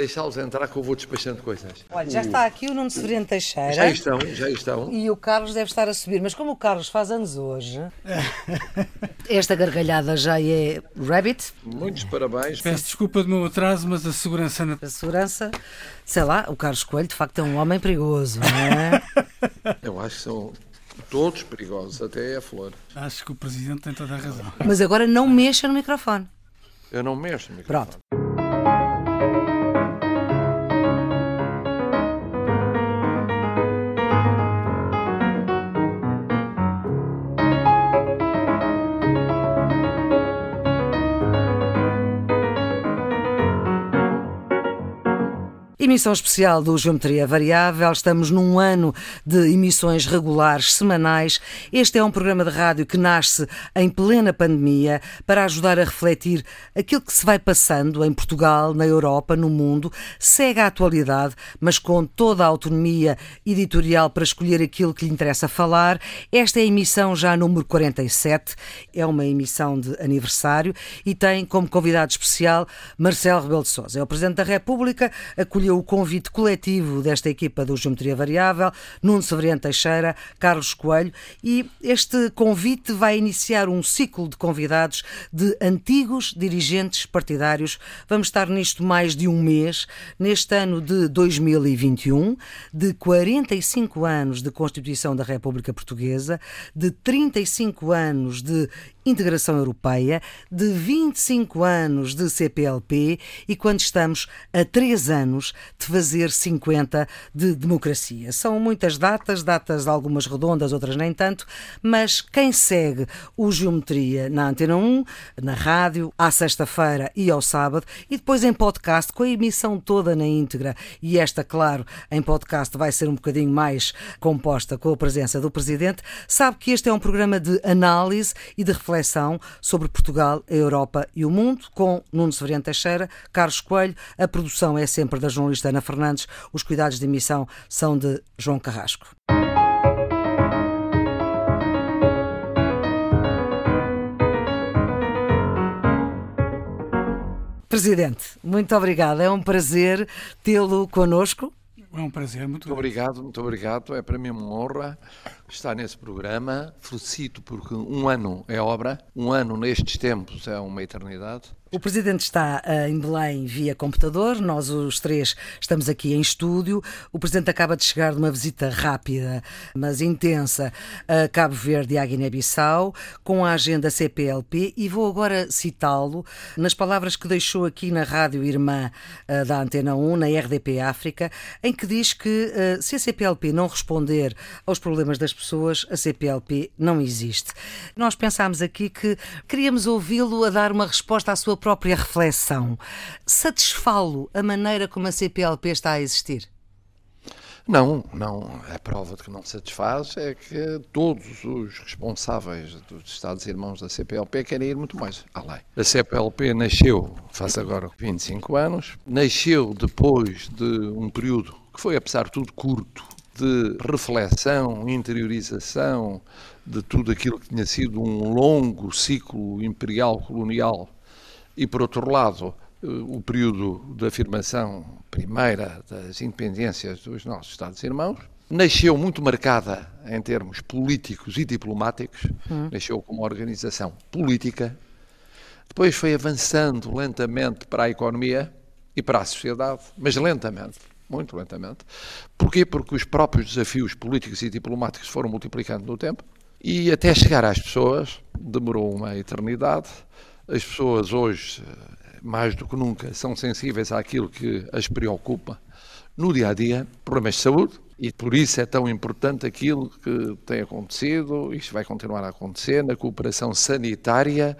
deixá-los entrar que eu vou despachando coisas. Olha, já está aqui o Nuno Severino Teixeira. Já estão, já estão. E o Carlos deve estar a subir. Mas como o Carlos faz anos hoje, esta gargalhada já é Rabbit. Muitos parabéns. Peço desculpa do meu atraso, mas a segurança na... A segurança, sei lá, o Carlos Coelho de facto é um homem perigoso, não é? Eu acho que são todos perigosos, até a flor. Acho que o Presidente tem toda a razão. Mas agora não mexa no microfone. Eu não mexo no microfone. Pronto. Emissão especial do Geometria Variável. Estamos num ano de emissões regulares semanais. Este é um programa de rádio que nasce em plena pandemia para ajudar a refletir aquilo que se vai passando em Portugal, na Europa, no mundo. Segue a atualidade, mas com toda a autonomia editorial para escolher aquilo que lhe interessa falar. Esta é a emissão já número 47. É uma emissão de aniversário e tem como convidado especial Marcelo Rebelo de Sousa. É o Presidente da República, acolheu o convite coletivo desta equipa do Geometria Variável, Nuno Severiano Teixeira, Carlos Coelho, e este convite vai iniciar um ciclo de convidados de antigos dirigentes partidários. Vamos estar nisto mais de um mês, neste ano de 2021, de 45 anos de Constituição da República Portuguesa, de 35 anos de integração europeia, de 25 anos de CPLP e quando estamos a 3 anos de fazer 50 de democracia. São muitas datas, datas algumas redondas, outras nem tanto, mas quem segue o Geometria na Antena 1, na rádio, à sexta-feira e ao sábado, e depois em podcast, com a emissão toda na íntegra, e esta, claro, em podcast vai ser um bocadinho mais composta com a presença do Presidente, sabe que este é um programa de análise e de reflexão reflexão sobre Portugal, a Europa e o mundo, com Nuno Severiano Teixeira, Carlos Coelho. A produção é sempre da jornalista Ana Fernandes, os cuidados de emissão são de João Carrasco. Presidente, muito obrigada. É um prazer tê-lo conosco. É um prazer, muito, muito obrigado, muito obrigado. É para mim uma honra estar nesse programa. Felicito porque um ano é obra, um ano nestes tempos é uma eternidade. O Presidente está uh, em Belém via computador, nós os três estamos aqui em estúdio. O Presidente acaba de chegar de uma visita rápida, mas intensa, a Cabo Verde e à Guiné-Bissau, com a agenda CPLP, e vou agora citá-lo nas palavras que deixou aqui na rádio irmã uh, da Antena 1, na RDP África, em que diz que uh, se a CPLP não responder aos problemas das pessoas, a CPLP não existe. Nós pensámos aqui que queríamos ouvi-lo a dar uma resposta à sua própria reflexão, satisfá-lo a maneira como a CPLP está a existir? Não, não. A prova de que não satisfaz é que todos os responsáveis dos Estados-Irmãos da CPLP querem ir muito mais além. A CPLP nasceu, faz agora 25 anos, nasceu depois de um período que foi, apesar de tudo, curto, de reflexão, interiorização de tudo aquilo que tinha sido um longo ciclo imperial colonial e, por outro lado, eh, o período de afirmação primeira das independências dos nossos Estados-irmãos, nasceu muito marcada em termos políticos e diplomáticos, hum. nasceu como organização política, depois foi avançando lentamente para a economia e para a sociedade, mas lentamente, muito lentamente. Porquê? Porque os próprios desafios políticos e diplomáticos foram multiplicando no tempo e até chegar às pessoas demorou uma eternidade as pessoas hoje, mais do que nunca, são sensíveis àquilo que as preocupa no dia a dia, problemas de saúde, e por isso é tão importante aquilo que tem acontecido, isto vai continuar a acontecer, na cooperação sanitária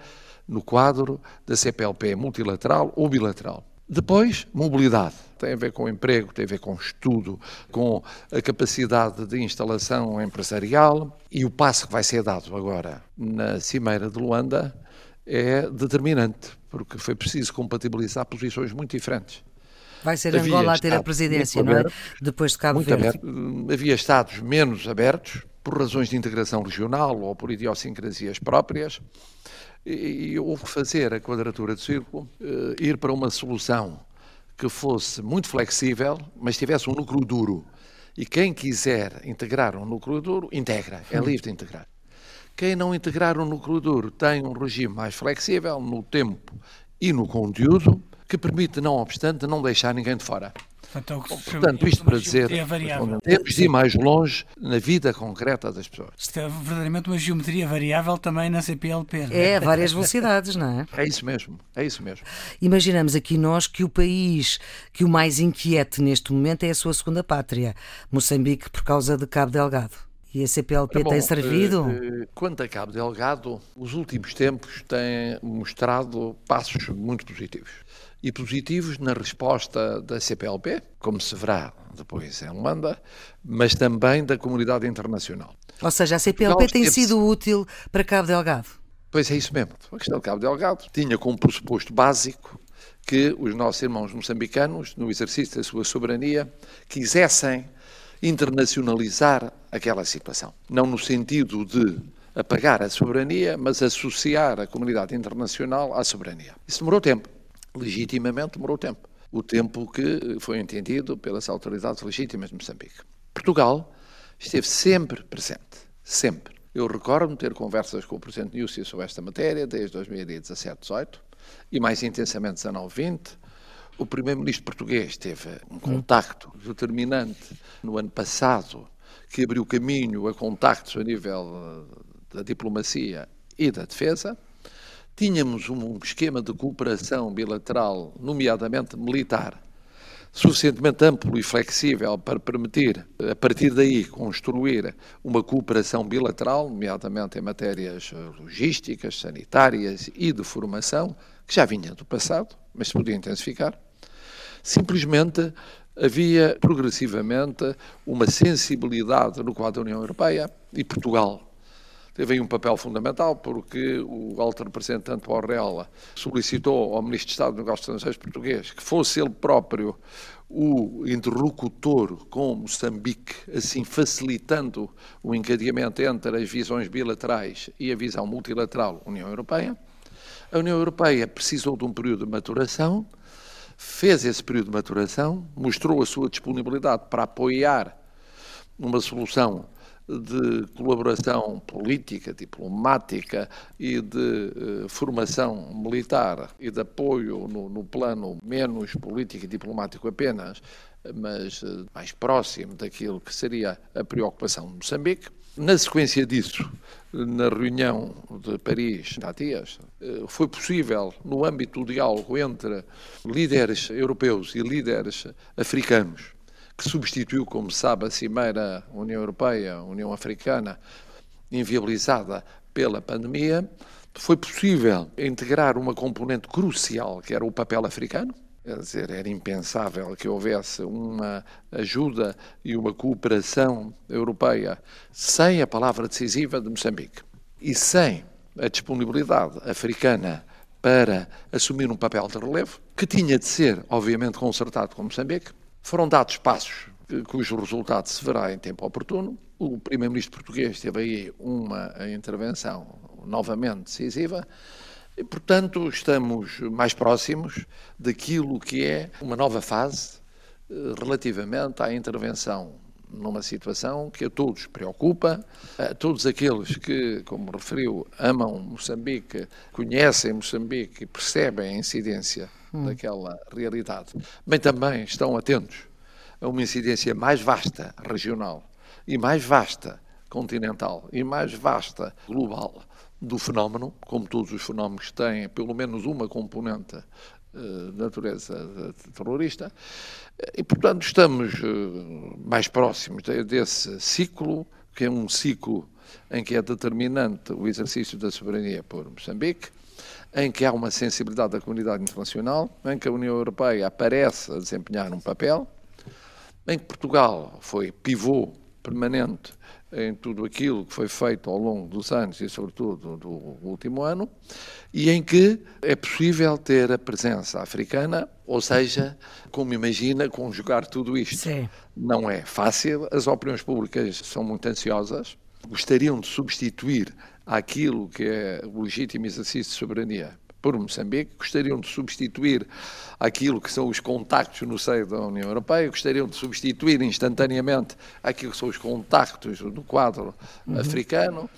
no quadro da CPLP multilateral ou bilateral. Depois, mobilidade. Tem a ver com emprego, tem a ver com estudo, com a capacidade de instalação empresarial e o passo que vai ser dado agora na Cimeira de Luanda é determinante, porque foi preciso compatibilizar posições muito diferentes. Vai ser Havia Angola a ter a presidência, não é? Depois de Cabo Verde. Aberto. Havia Estados menos abertos, por razões de integração regional ou por idiosincrasias próprias, e, e houve que fazer a quadratura do círculo, uh, ir para uma solução que fosse muito flexível, mas tivesse um núcleo duro. E quem quiser integrar um núcleo duro, integra, é livre de integrar. Quem não integrar um núcleo duro tem um regime mais flexível no tempo e no conteúdo, que permite, não obstante, não deixar ninguém de fora. Portanto, é Portanto, isto para dizer, temos de ir mais longe na vida concreta das pessoas. Isto é verdadeiramente uma geometria variável também na CPLP. não é? É, a várias velocidades, não é? É isso mesmo, é isso mesmo. Imaginamos aqui nós que o país que o mais inquiete neste momento é a sua segunda pátria, Moçambique, por causa de Cabo Delgado. E a CPLP bom, tem servido? eh, eh, Quanto a Cabo Delgado, os últimos tempos têm mostrado passos muito positivos. E positivos na resposta da CPLP, como se verá depois em Luanda, mas também da comunidade internacional. Ou seja, a CPLP Portugal tem esteve-se- sido útil para Cabo Delgado. Pois é isso mesmo. A questão de Cabo Delgado tinha como pressuposto básico que os nossos irmãos moçambicanos, no exercício da sua soberania, quisessem internacionalizar aquela situação. Não no sentido de apagar a soberania, mas associar a comunidade internacional à soberania. Isso demorou tempo. Legitimamente demorou tempo. O tempo que foi entendido pelas autoridades legítimas de Moçambique. Portugal esteve sempre presente. Sempre. Eu recordo-me ter conversas com o Presidente Núcia sobre esta matéria desde 2017-18 e mais intensamente 19-20. O Primeiro-Ministro português teve um contacto determinante no ano passado que abriu caminho a contactos a nível da diplomacia e da defesa. Tínhamos um esquema de cooperação bilateral, nomeadamente militar, suficientemente amplo e flexível para permitir, a partir daí, construir uma cooperação bilateral, nomeadamente em matérias logísticas, sanitárias e de formação, que já vinha do passado, mas se podia intensificar. Simplesmente havia progressivamente uma sensibilidade no quadro da União Europeia e Portugal teve aí um papel fundamental porque o alto representante Borrell solicitou ao Ministro de Estado de Negócios Estrangeiros português que fosse ele próprio o interlocutor com Moçambique, assim facilitando o encadeamento entre as visões bilaterais e a visão multilateral União Europeia. A União Europeia precisou de um período de maturação, fez esse período de maturação, mostrou a sua disponibilidade para apoiar uma solução de colaboração política, diplomática e de eh, formação militar e de apoio no, no plano menos político e diplomático apenas, mas eh, mais próximo daquilo que seria a preocupação de Moçambique. Na sequência disso, na reunião de Paris, há dias, eh, foi possível, no âmbito do diálogo entre líderes europeus e líderes africanos, que substituiu, como sabe, a Cimeira União Europeia, União Africana, inviabilizada pela pandemia, foi possível integrar uma componente crucial, que era o papel africano. Quer dizer, era impensável que houvesse uma ajuda e uma cooperação europeia sem a palavra decisiva de Moçambique e sem a disponibilidade africana para assumir um papel de relevo, que tinha de ser, obviamente, concertado com Moçambique. Foram dados passos eh, cujo resultado se verá em tempo oportuno. O primeiro-ministro português teve aí uma intervenção novamente decisiva e, portanto, estamos mais próximos daquilo que é uma nova fase eh, relativamente à intervenção numa situação que a todos preocupa, a todos aqueles que, como referiu, amam Moçambique, conhecem Moçambique e percebem a incidência daquela realidade, bem também estão atentos a uma incidência mais vasta regional e mais vasta continental e mais vasta global do fenómeno, como todos os fenómenos têm pelo menos uma componente eh, de natureza eh, terrorista, e portanto estamos eh, mais próximos de- desse ciclo, que é um ciclo em que é determinante o exercício da soberania por Moçambique, em que há uma sensibilidade da comunidade internacional, em que a União Europeia aparece a desempenhar um papel, em que Portugal foi pivô permanente em tudo aquilo que foi feito ao longo dos anos e, sobretudo, do último ano, e em que é possível ter a presença africana, ou seja, como imagina, conjugar tudo isto. Sim. Não é fácil, as opiniões públicas são muito ansiosas, gostariam de substituir aquilo que é o legítimo exercício de soberania por Moçambique, gostariam de substituir aquilo que são os contactos no seio da União Europeia, gostariam de substituir instantaneamente aquilo que são os contactos no quadro uhum. africano,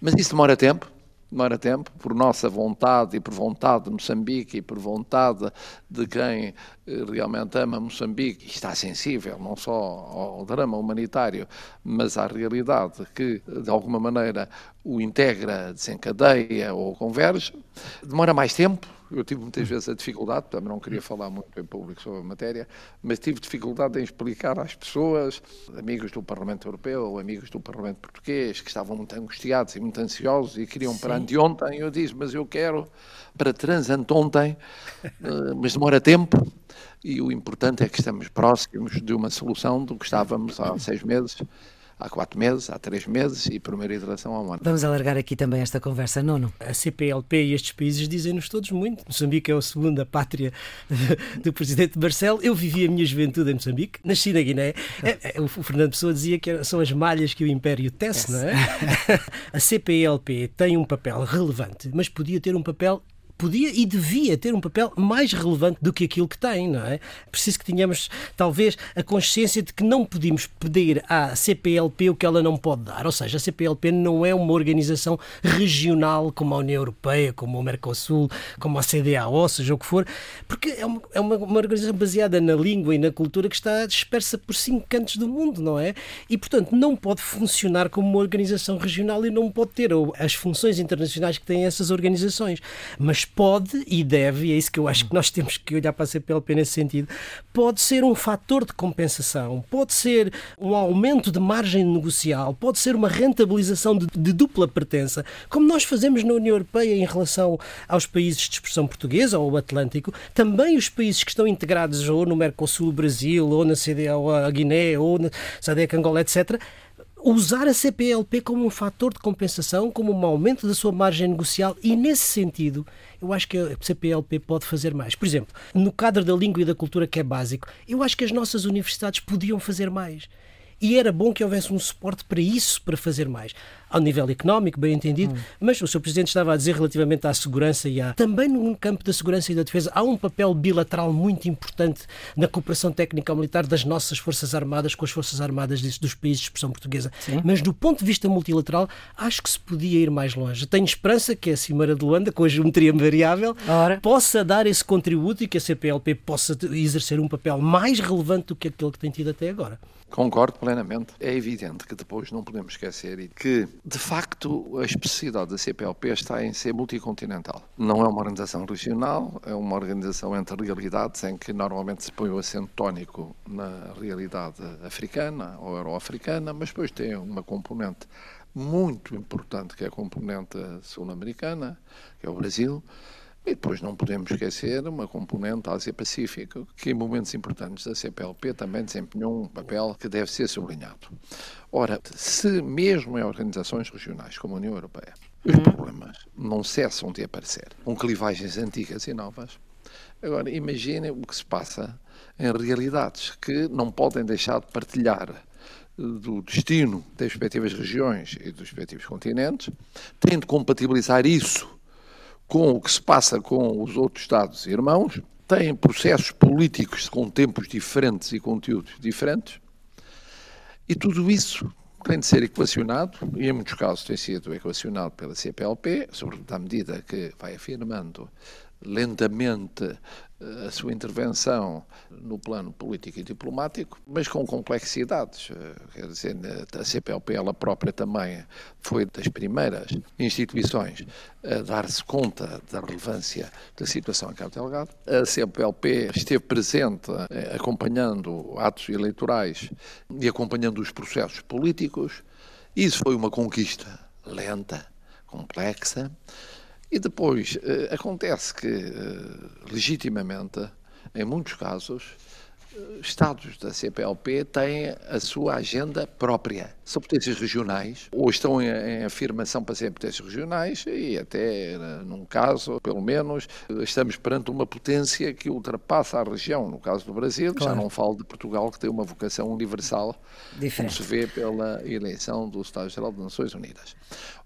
mas isso demora tempo demora tempo, por nossa vontade e por vontade de Moçambique e por vontade de quem eh, realmente ama Moçambique e está sensível não só ao drama humanitário, mas à realidade que, de alguma maneira, o integra, desencadeia ou converge, demora mais tempo, eu tive muitas vezes a dificuldade, também não queria falar muito em público sobre a matéria, mas tive dificuldade em explicar às pessoas, amigos do Parlamento Europeu ou amigos do Parlamento Português, que estavam muito angustiados e muito ansiosos e queriam Sim. para anteontem. Eu disse, mas eu quero para transanteontem, eh, mas demora tempo e o importante é que estamos próximos de uma solução do que estávamos há seis meses há quatro meses, há três meses e primeira iteração há um ano. Vamos alargar aqui também esta conversa, Nono. A CPLP e estes países dizem-nos todos muito. Moçambique é a segunda pátria do presidente Marcelo. Eu vivi a minha juventude em Moçambique, nasci na Guiné. É, é, o Fernando Pessoa dizia que são as malhas que o Império tece, não é? A CPLP tem um papel relevante, mas podia ter um papel podia e devia ter um papel mais relevante do que aquilo que tem, não é? Preciso que tenhamos, talvez, a consciência de que não podemos pedir à CPLP o que ela não pode dar. Ou seja, a CPLP não é uma organização regional como a União Europeia, como o Mercosul, como a CDAO, seja o que for, porque é uma, é uma, uma organização baseada na língua e na cultura que está dispersa por cinco cantos do mundo, não é? E, portanto, não pode funcionar como uma organização regional e não pode ter as funções internacionais que têm essas organizações. Mas pode e deve, e é isso que eu acho que nós temos que olhar para a CPLP nesse sentido, pode ser um fator de compensação, pode ser um aumento de margem negocial, pode ser uma rentabilização de, de dupla pertença, como nós fazemos na União Europeia em relação aos países de expressão portuguesa ou Atlântico, também os países que estão integrados ou no Mercosul, Brasil, ou na CDAO, a Guiné, ou na SADEC, Angola, etc., usar a CPLP como um fator de compensação, como um aumento da sua margem negocial e, nesse sentido, eu acho que a CPLP pode fazer mais. Por exemplo, no cadro da língua e da cultura, que é básico, eu acho que as nossas universidades podiam fazer mais. E era bom que houvesse um suporte para isso, para fazer mais ao nível económico, bem entendido, hum. mas o Sr. Presidente estava a dizer relativamente à segurança e à. Também no campo da segurança e da defesa há um papel bilateral muito importante na cooperação técnica militar das nossas Forças Armadas com as Forças Armadas dos países de expressão portuguesa. Sim. Mas do ponto de vista multilateral, acho que se podia ir mais longe. Tenho esperança que a Cimeira de Luanda, com a geometria variável, Ora. possa dar esse contributo e que a CPLP possa exercer um papel mais relevante do que aquele que tem tido até agora. Concordo plenamente. É evidente que depois não podemos esquecer que de facto, a especificidade da CPLP está em ser multicontinental. Não é uma organização regional, é uma organização entre realidades em que normalmente se põe o acento tónico na realidade africana ou euroafricana, mas depois tem uma componente muito importante que é a componente sul-americana, que é o Brasil, e depois não podemos esquecer uma componente Ásia-Pacífico, que em momentos importantes da CPLP também desempenhou um papel que deve ser sublinhado. Ora, se mesmo em organizações regionais como a União Europeia, os uhum. problemas não cessam de aparecer, com clivagens antigas e novas, agora imaginem o que se passa em realidades que não podem deixar de partilhar eh, do destino das respectivas regiões e dos respectivos continentes, têm de compatibilizar isso com o que se passa com os outros Estados irmãos, têm processos políticos com tempos diferentes e conteúdos diferentes, e tudo isso tem de ser equacionado, e em muitos casos tem sido equacionado pela CPLP, sobretudo à medida que vai afirmando lentamente a sua intervenção no plano político e diplomático, mas com complexidades. Eh, quer dizer, a CPLP ela própria também foi das primeiras instituições a dar-se conta da relevância da situação em Cabo Delgado. A CPLP esteve presente eh, acompanhando atos eleitorais e acompanhando os processos políticos. Isso foi uma conquista lenta, complexa, e depois, eh, acontece que, eh, legitimamente, em muitos casos, eh, Estados da CPLP têm a sua agenda própria. São potências regionais, ou estão em, em, afirmação para serem potências regionais, e até, num caso, pelo menos, estamos perante uma potência que ultrapassa a região. No caso do Brasil, claro. já não falo de Portugal, que tem uma vocação universal, Diferente. como se vê pela eleição do Estado-Geral das Nações Unidas.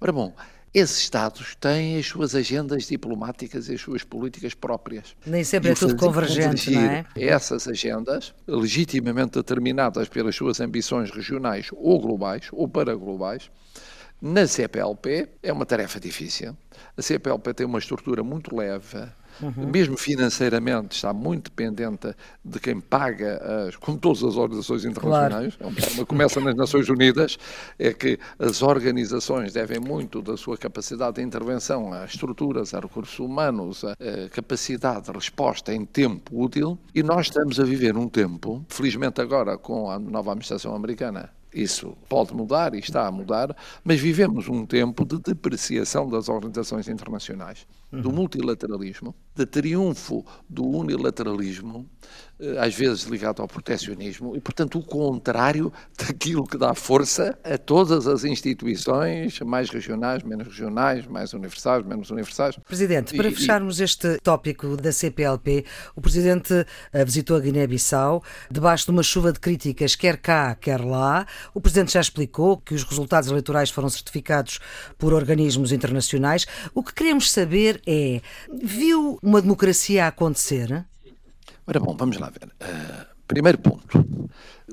Ora bom, esses Estados têm as suas agendas diplomáticas e as suas políticas próprias. Nem sempre e é tudo convergente, não é? Essas agendas, legitimamente determinadas pelas suas ambições regionais ou globais, ou paraglobais, na CPLP é uma tarefa difícil. A CPLP tem uma estrutura muito leve, Uhum. Mesmo financeiramente, está muito dependente de quem paga, as, como todas as organizações internacionais. Claro. É começa nas Nações Unidas, é que as organizações devem muito da sua capacidade de intervenção a estruturas, a recursos humanos, a, a capacidade de resposta em tempo útil. E nós estamos a viver um tempo, felizmente agora com a nova administração americana, isso pode mudar e está a mudar, mas vivemos um tempo de depreciação das organizações internacionais, do uhum. multilateralismo, de triunfo do unilateralismo eh, às vezes ligado ao protecionismo, e, portanto, o contrário daquilo que dá força a todas as instituições, mais regionais, menos regionais, mais universais, menos universais. Presidente, para e, fecharmos este tópico da CPLP, o Presidente eh, visitou a Guiné-Bissau debaixo de uma chuva de críticas, quer cá, quer lá. O Presidente já explicou que os resultados eleitorais foram certificados por organismos internacionais. O que queremos saber é: viu uma democracia acontecer? Ora bom, vamos lá ver. Uh, primeiro ponto.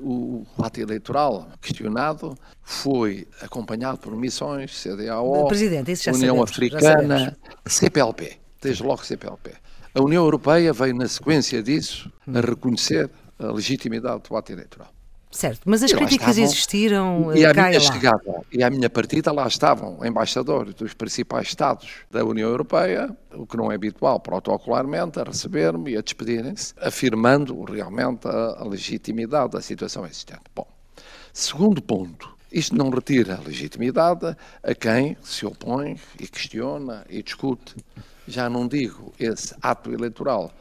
O ato eleitoral questionado foi acompanhado por missões, CDAO, Presidente, União sabemos, Africana, CPLP, desde logo CPLP. A União Europeia veio na sequência disso a reconhecer a legitimidade do ato eleitoral. Certo, mas as críticas estavam, existiram e à minha chegada e à minha partida lá estavam embaixadores dos principais Estados da União Europeia, o que não é habitual protocolarmente, a receber-me e a despedirem-se, afirmando realmente a, a legitimidade da situação existente. Bom, segundo ponto, isto não retira a legitimidade a quem se opõe e questiona e discute. Já não digo esse ato eleitoral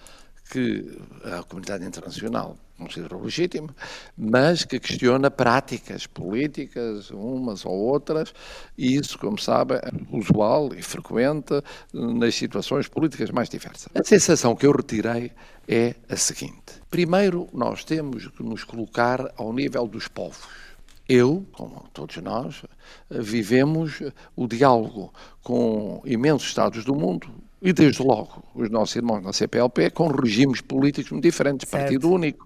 que a comunidade internacional considero legítimo, mas que questiona práticas políticas, umas ou outras, e isso, como sabe, é usual e frequente nas situações políticas mais diversas. A sensação que eu retirei é a seguinte: primeiro, nós temos que nos colocar ao nível dos povos. Eu, como todos nós, vivemos o diálogo com imensos Estados do mundo, e desde logo os nossos irmãos na CPLP com regimes políticos muito diferentes, certo. partido único,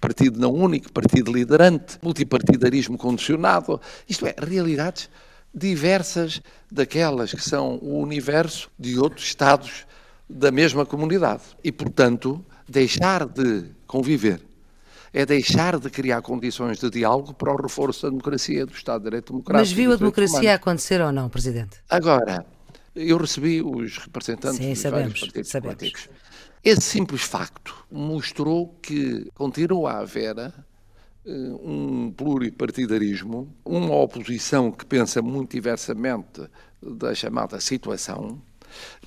partido não único, partido liderante, multipartidarismo condicionado, isto é, realidades diversas daquelas que são o universo de outros Estados da mesma comunidade. E, portanto, deixar de conviver é deixar de criar condições de diálogo para o reforço da democracia, do Estado de Direito Democrático. Mas viu a democracia acontecer ou não, Presidente? Agora, eu recebi os representantes Sim, dos sabemos, vários partidos sabemos. políticos. Esse simples facto mostrou que continua a haver eh, um pluripartidarismo, uma oposição que pensa muito diversamente da chamada situação,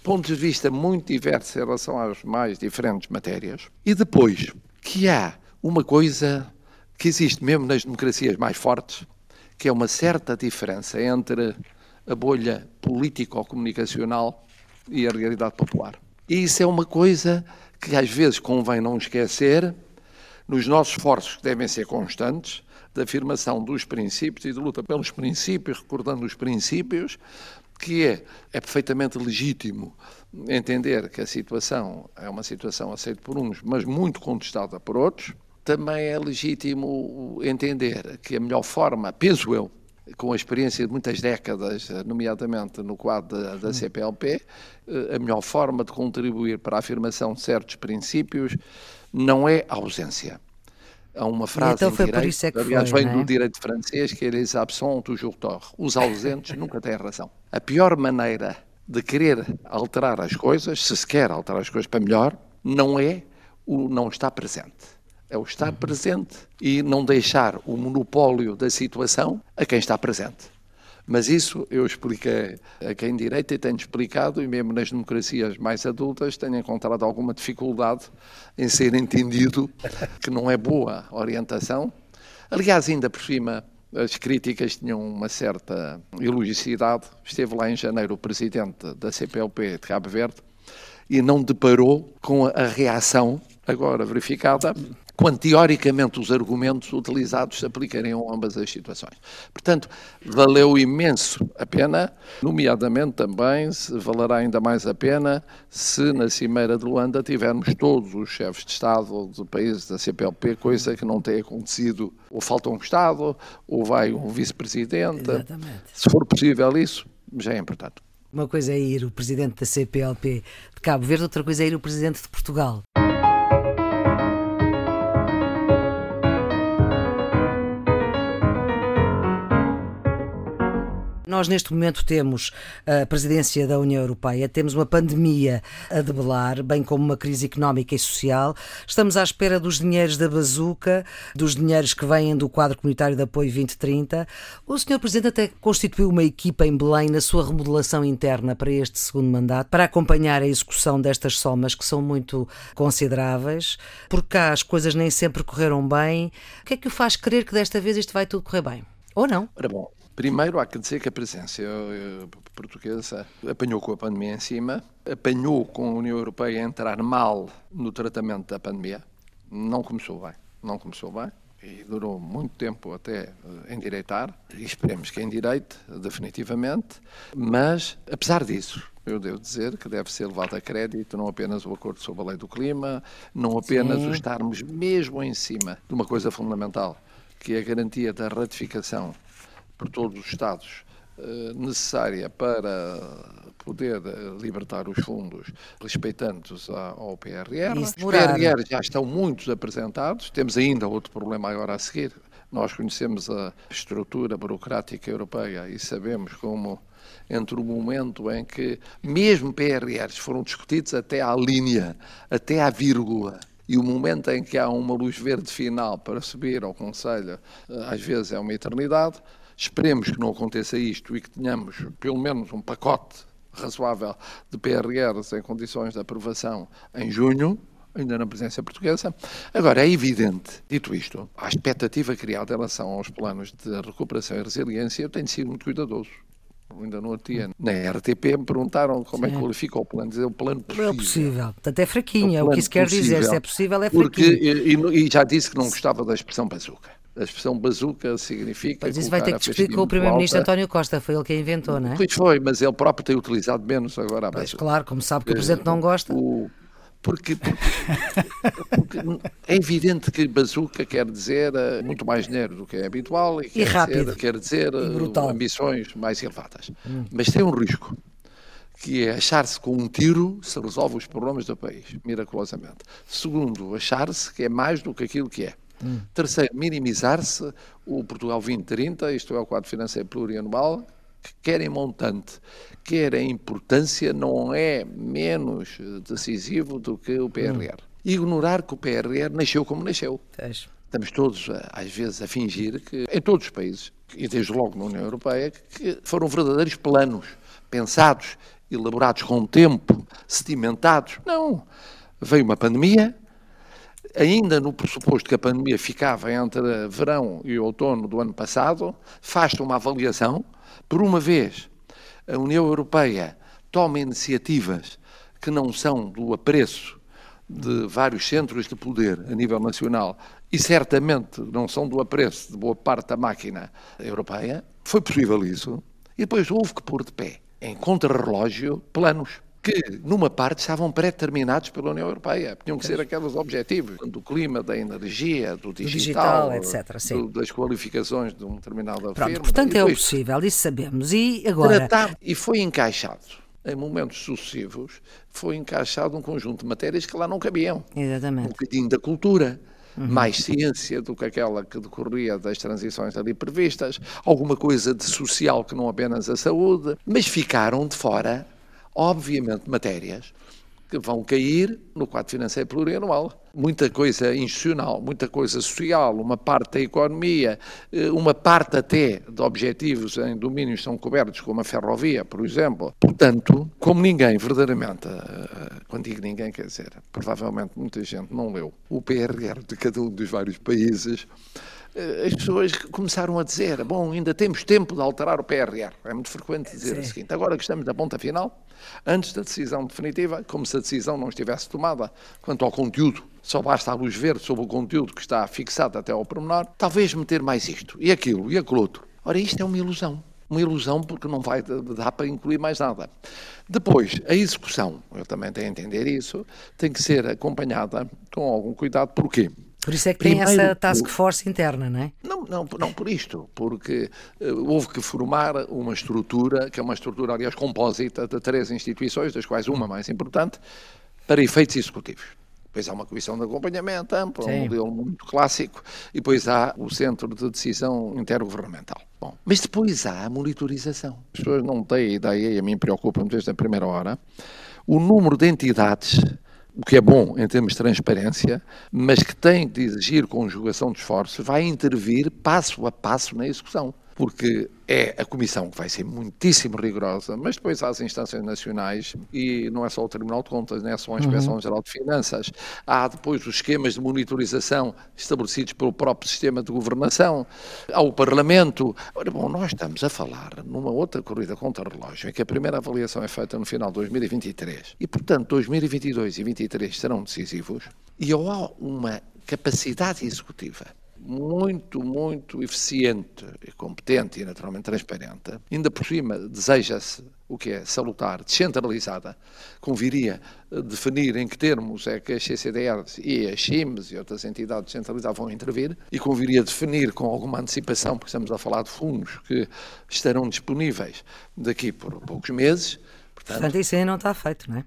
pontos de vista muito diversos em relação às mais diferentes matérias, e depois que há uma coisa que existe mesmo nas democracias mais fortes, que é uma certa diferença entre a bolha político-comunicacional e a realidade popular. E isso é uma coisa que às vezes convém não esquecer nos nossos esforços, que devem ser constantes, de afirmação dos princípios e de luta pelos princípios, recordando os princípios, que é, é perfeitamente legítimo entender que a situação é uma situação aceita por uns, mas muito contestada por outros. Também é legítimo entender que a melhor forma, penso eu, com a experiência de muitas décadas, nomeadamente no quadro da, da CPLP, eh, a melhor forma de contribuir para a afirmação de certos princípios não é a ausência. Há uma frase então em direito, é que aliás, foi, vem é? do direito francês, que é les absents toujours tort. Os ausentes nunca têm razão. A pior maneira de querer alterar as coisas, se se quer alterar as coisas para melhor, não é o não estar presente é o estar presente e não deixar o monopólio da situação a quem está presente. Mas isso eu expliquei a quem direita e tenho explicado, e mesmo nas democracias mais adultas tenho encontrado alguma dificuldade em ser entendido que não é boa orientação. Aliás, ainda por cima, as críticas tinham uma certa ilogicidade. Esteve lá em janeiro o presidente da CPLP de Cabo Verde e não deparou com a reação agora verificada quando teoricamente os argumentos utilizados se aplicariam a ambas as situações. Portanto, valeu imenso a pena, nomeadamente também se valerá ainda mais a pena se na Cimeira de Luanda tivermos todos os chefes de Estado de países da CPLP, coisa que não tem acontecido. Ou falta um Estado, ou vai um vice-presidente. Se for possível isso, já é importante. Uma coisa é ir o presidente da CPLP de Cabo Verde, outra coisa é ir o presidente de Portugal. Nós, neste momento, temos a presidência da União Europeia, temos uma pandemia a debelar, bem como uma crise económica e social. Estamos à espera dos dinheiros da bazuca, dos dinheiros que vêm do quadro comunitário de apoio 2030. O Sr. Presidente até constituiu uma equipa em Belém na sua remodelação interna para este segundo mandato, para acompanhar a execução destas somas que são muito consideráveis. Por cá as coisas nem sempre correram bem. O que é que o faz crer que desta vez isto vai tudo correr bem? Ou não? Ora bom, Primeiro, há que dizer que a presença eh, portuguesa apanhou com a pandemia em cima, apanhou com a União Europeia a entrar mal no tratamento da pandemia. Não começou bem, não começou bem e durou muito tempo até eh, endireitar, e esperemos que endireite definitivamente, mas, apesar disso, eu devo dizer que deve ser levado a crédito não apenas o acordo sobre a lei do clima, não apenas Sim. o estarmos mesmo em cima de uma coisa fundamental, que é a garantia da ratificação por todos os Estados eh, necessária para poder eh, libertar os fundos respeitando-os ao PRR. Os PRR já estão muitos apresentados, temos ainda outro problema agora a seguir. Nós conhecemos a estrutura burocrática europeia e sabemos como entre o momento em que mesmo PRRs foram discutidos até à linha, até à vírgula, e o momento em que há uma luz verde final para subir ao Conselho, eh, às vezes é uma eternidade. Esperemos que não aconteça isto e que tenhamos pelo menos um pacote razoável de PRRs em condições de aprovação em junho, ainda na presença portuguesa. Agora, é evidente, dito isto, a expectativa criada em relação aos planos de recuperação e resiliência, eu tenho sido muito cuidadoso. Ainda outro dia, na RTP, me perguntaram como Sim. é que qualifica o plano. Dizer o plano possível. Não é possível. Portanto, é fraquinho, é o que isso quer dizer. Se é possível, é fraquinho. Porque, e, e já disse que não gostava da expressão bazuca. A expressão bazuca significa. Pois isso vai ter que discutir com o Primeiro-Ministro António Costa, foi ele que a inventou, não é? Pois foi, mas ele próprio tem utilizado menos agora a pois, Claro, como sabe que o Presidente não gosta. O, porque, porque, porque, é evidente que bazuca quer dizer eh, muito mais dinheiro do que é habitual e, e quer rápido. Dizer, quer dizer eh, ambições mais elevadas. Hum. Mas tem um risco que é achar-se com um tiro se resolve os problemas do país, miraculosamente. Segundo, achar-se que é mais do que aquilo que é. Hum. Terceiro, minimizar-se o Portugal 2030, isto é o quadro financeiro plurianual, que quer em montante, quer em importância, não é menos decisivo do que o PRR. Hum. Ignorar que o PRR nasceu como nasceu. Estamos todos, às vezes, a fingir que em todos os países, e desde logo na União Europeia, que foram verdadeiros planos, pensados, elaborados com tempo, sedimentados. Não. Veio uma pandemia, ainda no pressuposto que a pandemia ficava entre verão e outono do ano passado, faz-se uma avaliação. Por uma vez, a União Europeia toma iniciativas que não são do apreço de vários centros de poder a nível nacional e certamente não são do apreço de boa parte da máquina europeia. Foi possível isso. E depois houve que pôr de pé, em contrarrelógio, planos que, numa parte, estavam pré-determinados pela União Europeia. Tinham que ser aqueles objetivos do clima, da energia, do digital, do digital etc. Do, das qualificações de um determinado Pronto, firma. Portanto, é possível, isso sabemos. E agora? Tratado, e foi encaixado em momentos sucessivos, foi encaixado um conjunto de matérias que lá não cabiam. Exatamente. Um bocadinho da cultura, uhum. mais ciência do que aquela que decorria das transições ali previstas, alguma coisa de social que não apenas a saúde, mas ficaram de fora obviamente, matérias que vão cair no quadro financeiro plurianual. Muita coisa institucional, muita coisa social, uma parte da economia, eh, uma parte até de objetivos em domínios que são cobertos, como a ferrovia, por exemplo. Portanto, como ninguém verdadeiramente, eh, quando digo ninguém, quer dizer, provavelmente muita gente não leu o PRR de cada um dos vários países, eh, as pessoas começaram a dizer: bom, ainda temos tempo de alterar o PRR. É muito frequente dizer Sim. o seguinte: agora que estamos na ponta final, antes da decisão definitiva, como se a decisão não estivesse tomada quanto ao conteúdo só basta a luz verde sobre o conteúdo que está fixado até ao pormenor, talvez meter mais isto, e aquilo, e aquilo outro. Ora, isto é uma ilusão. Uma ilusão porque não vai dar para incluir mais nada. Depois, a execução, eu também tenho a entender isso, tem que ser acompanhada com algum cuidado. Porquê? Por isso é que Primeiro, tem essa task force interna, não é? Não, não, não por isto, porque uh, houve que formar uma estrutura, que é uma estrutura, aliás, compósita de três instituições, das quais uma mais importante, para efeitos executivos. Depois há uma comissão de acompanhamento ampla, um modelo muito clássico, e depois há o centro de decisão intergovernamental. Bom, mas depois há a monitorização. As pessoas não têm ideia, e a mim preocupa-me desde a primeira hora, o número de entidades o que é bom em termos de transparência, mas que tem de exigir conjugação de esforços, vai intervir passo a passo na execução porque é a Comissão que vai ser muitíssimo rigorosa, mas depois há as instâncias nacionais e não é só o Tribunal de Contas, não é só a Inspeção-Geral uhum. de Finanças, há depois os esquemas de monitorização estabelecidos pelo próprio sistema de governação, há o Parlamento. Ora, bom, nós estamos a falar numa outra corrida contra relógio, em que a primeira avaliação é feita no final de 2023 e, portanto, 2022 e 2023 serão decisivos e há uma capacidade executiva muito, muito eficiente e competente e naturalmente transparente. Ainda por cima, deseja-se o que é salutar, descentralizada, conviria definir em que termos é que as CCDRs e as CIMs e outras entidades descentralizadas vão intervir e conviria definir com alguma antecipação, porque estamos a falar de fundos que estarão disponíveis daqui por poucos meses. Portanto, Portanto isso aí não está feito, não é?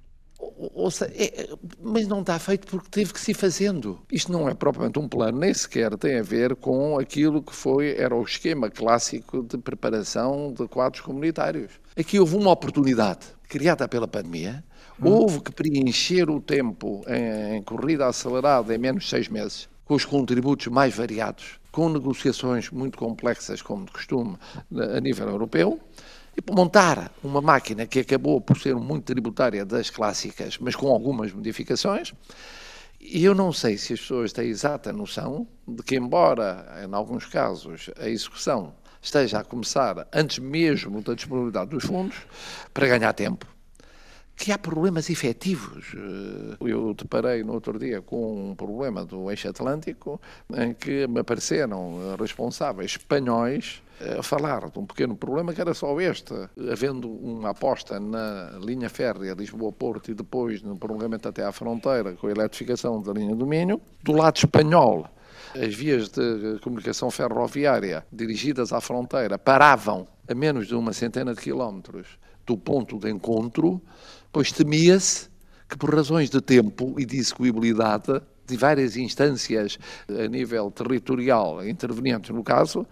Ouça, é, mas não está feito porque teve que se ir fazendo. Isto não é propriamente um plano, nem sequer tem a ver com aquilo que foi, era o esquema clássico de preparação de quadros comunitários. Aqui houve uma oportunidade criada pela pandemia, hum. houve que preencher o tempo em, em corrida acelerada em menos de seis meses, com os contributos mais variados, com negociações muito complexas, como de costume, a nível europeu, montar uma máquina que acabou por ser muito tributária das clássicas, mas com algumas modificações. E eu não sei se as pessoas têm exata noção de que, embora em alguns casos a execução esteja a começar antes mesmo da disponibilidade dos fundos, para ganhar tempo, que há problemas efetivos. Eu deparei no outro dia com um problema do eixo atlântico, em que me apareceram responsáveis espanhóis a falar de um pequeno problema que era só este, havendo uma aposta na linha férrea Lisboa-Porto e depois no prolongamento até à fronteira com a eletrificação da linha do Minho, do lado espanhol as vias de comunicação ferroviária dirigidas à fronteira paravam a menos de uma centena de quilómetros do ponto de encontro, pois temia-se que por razões de tempo e de execuibilidade de várias instâncias a nível territorial intervenientes no caso,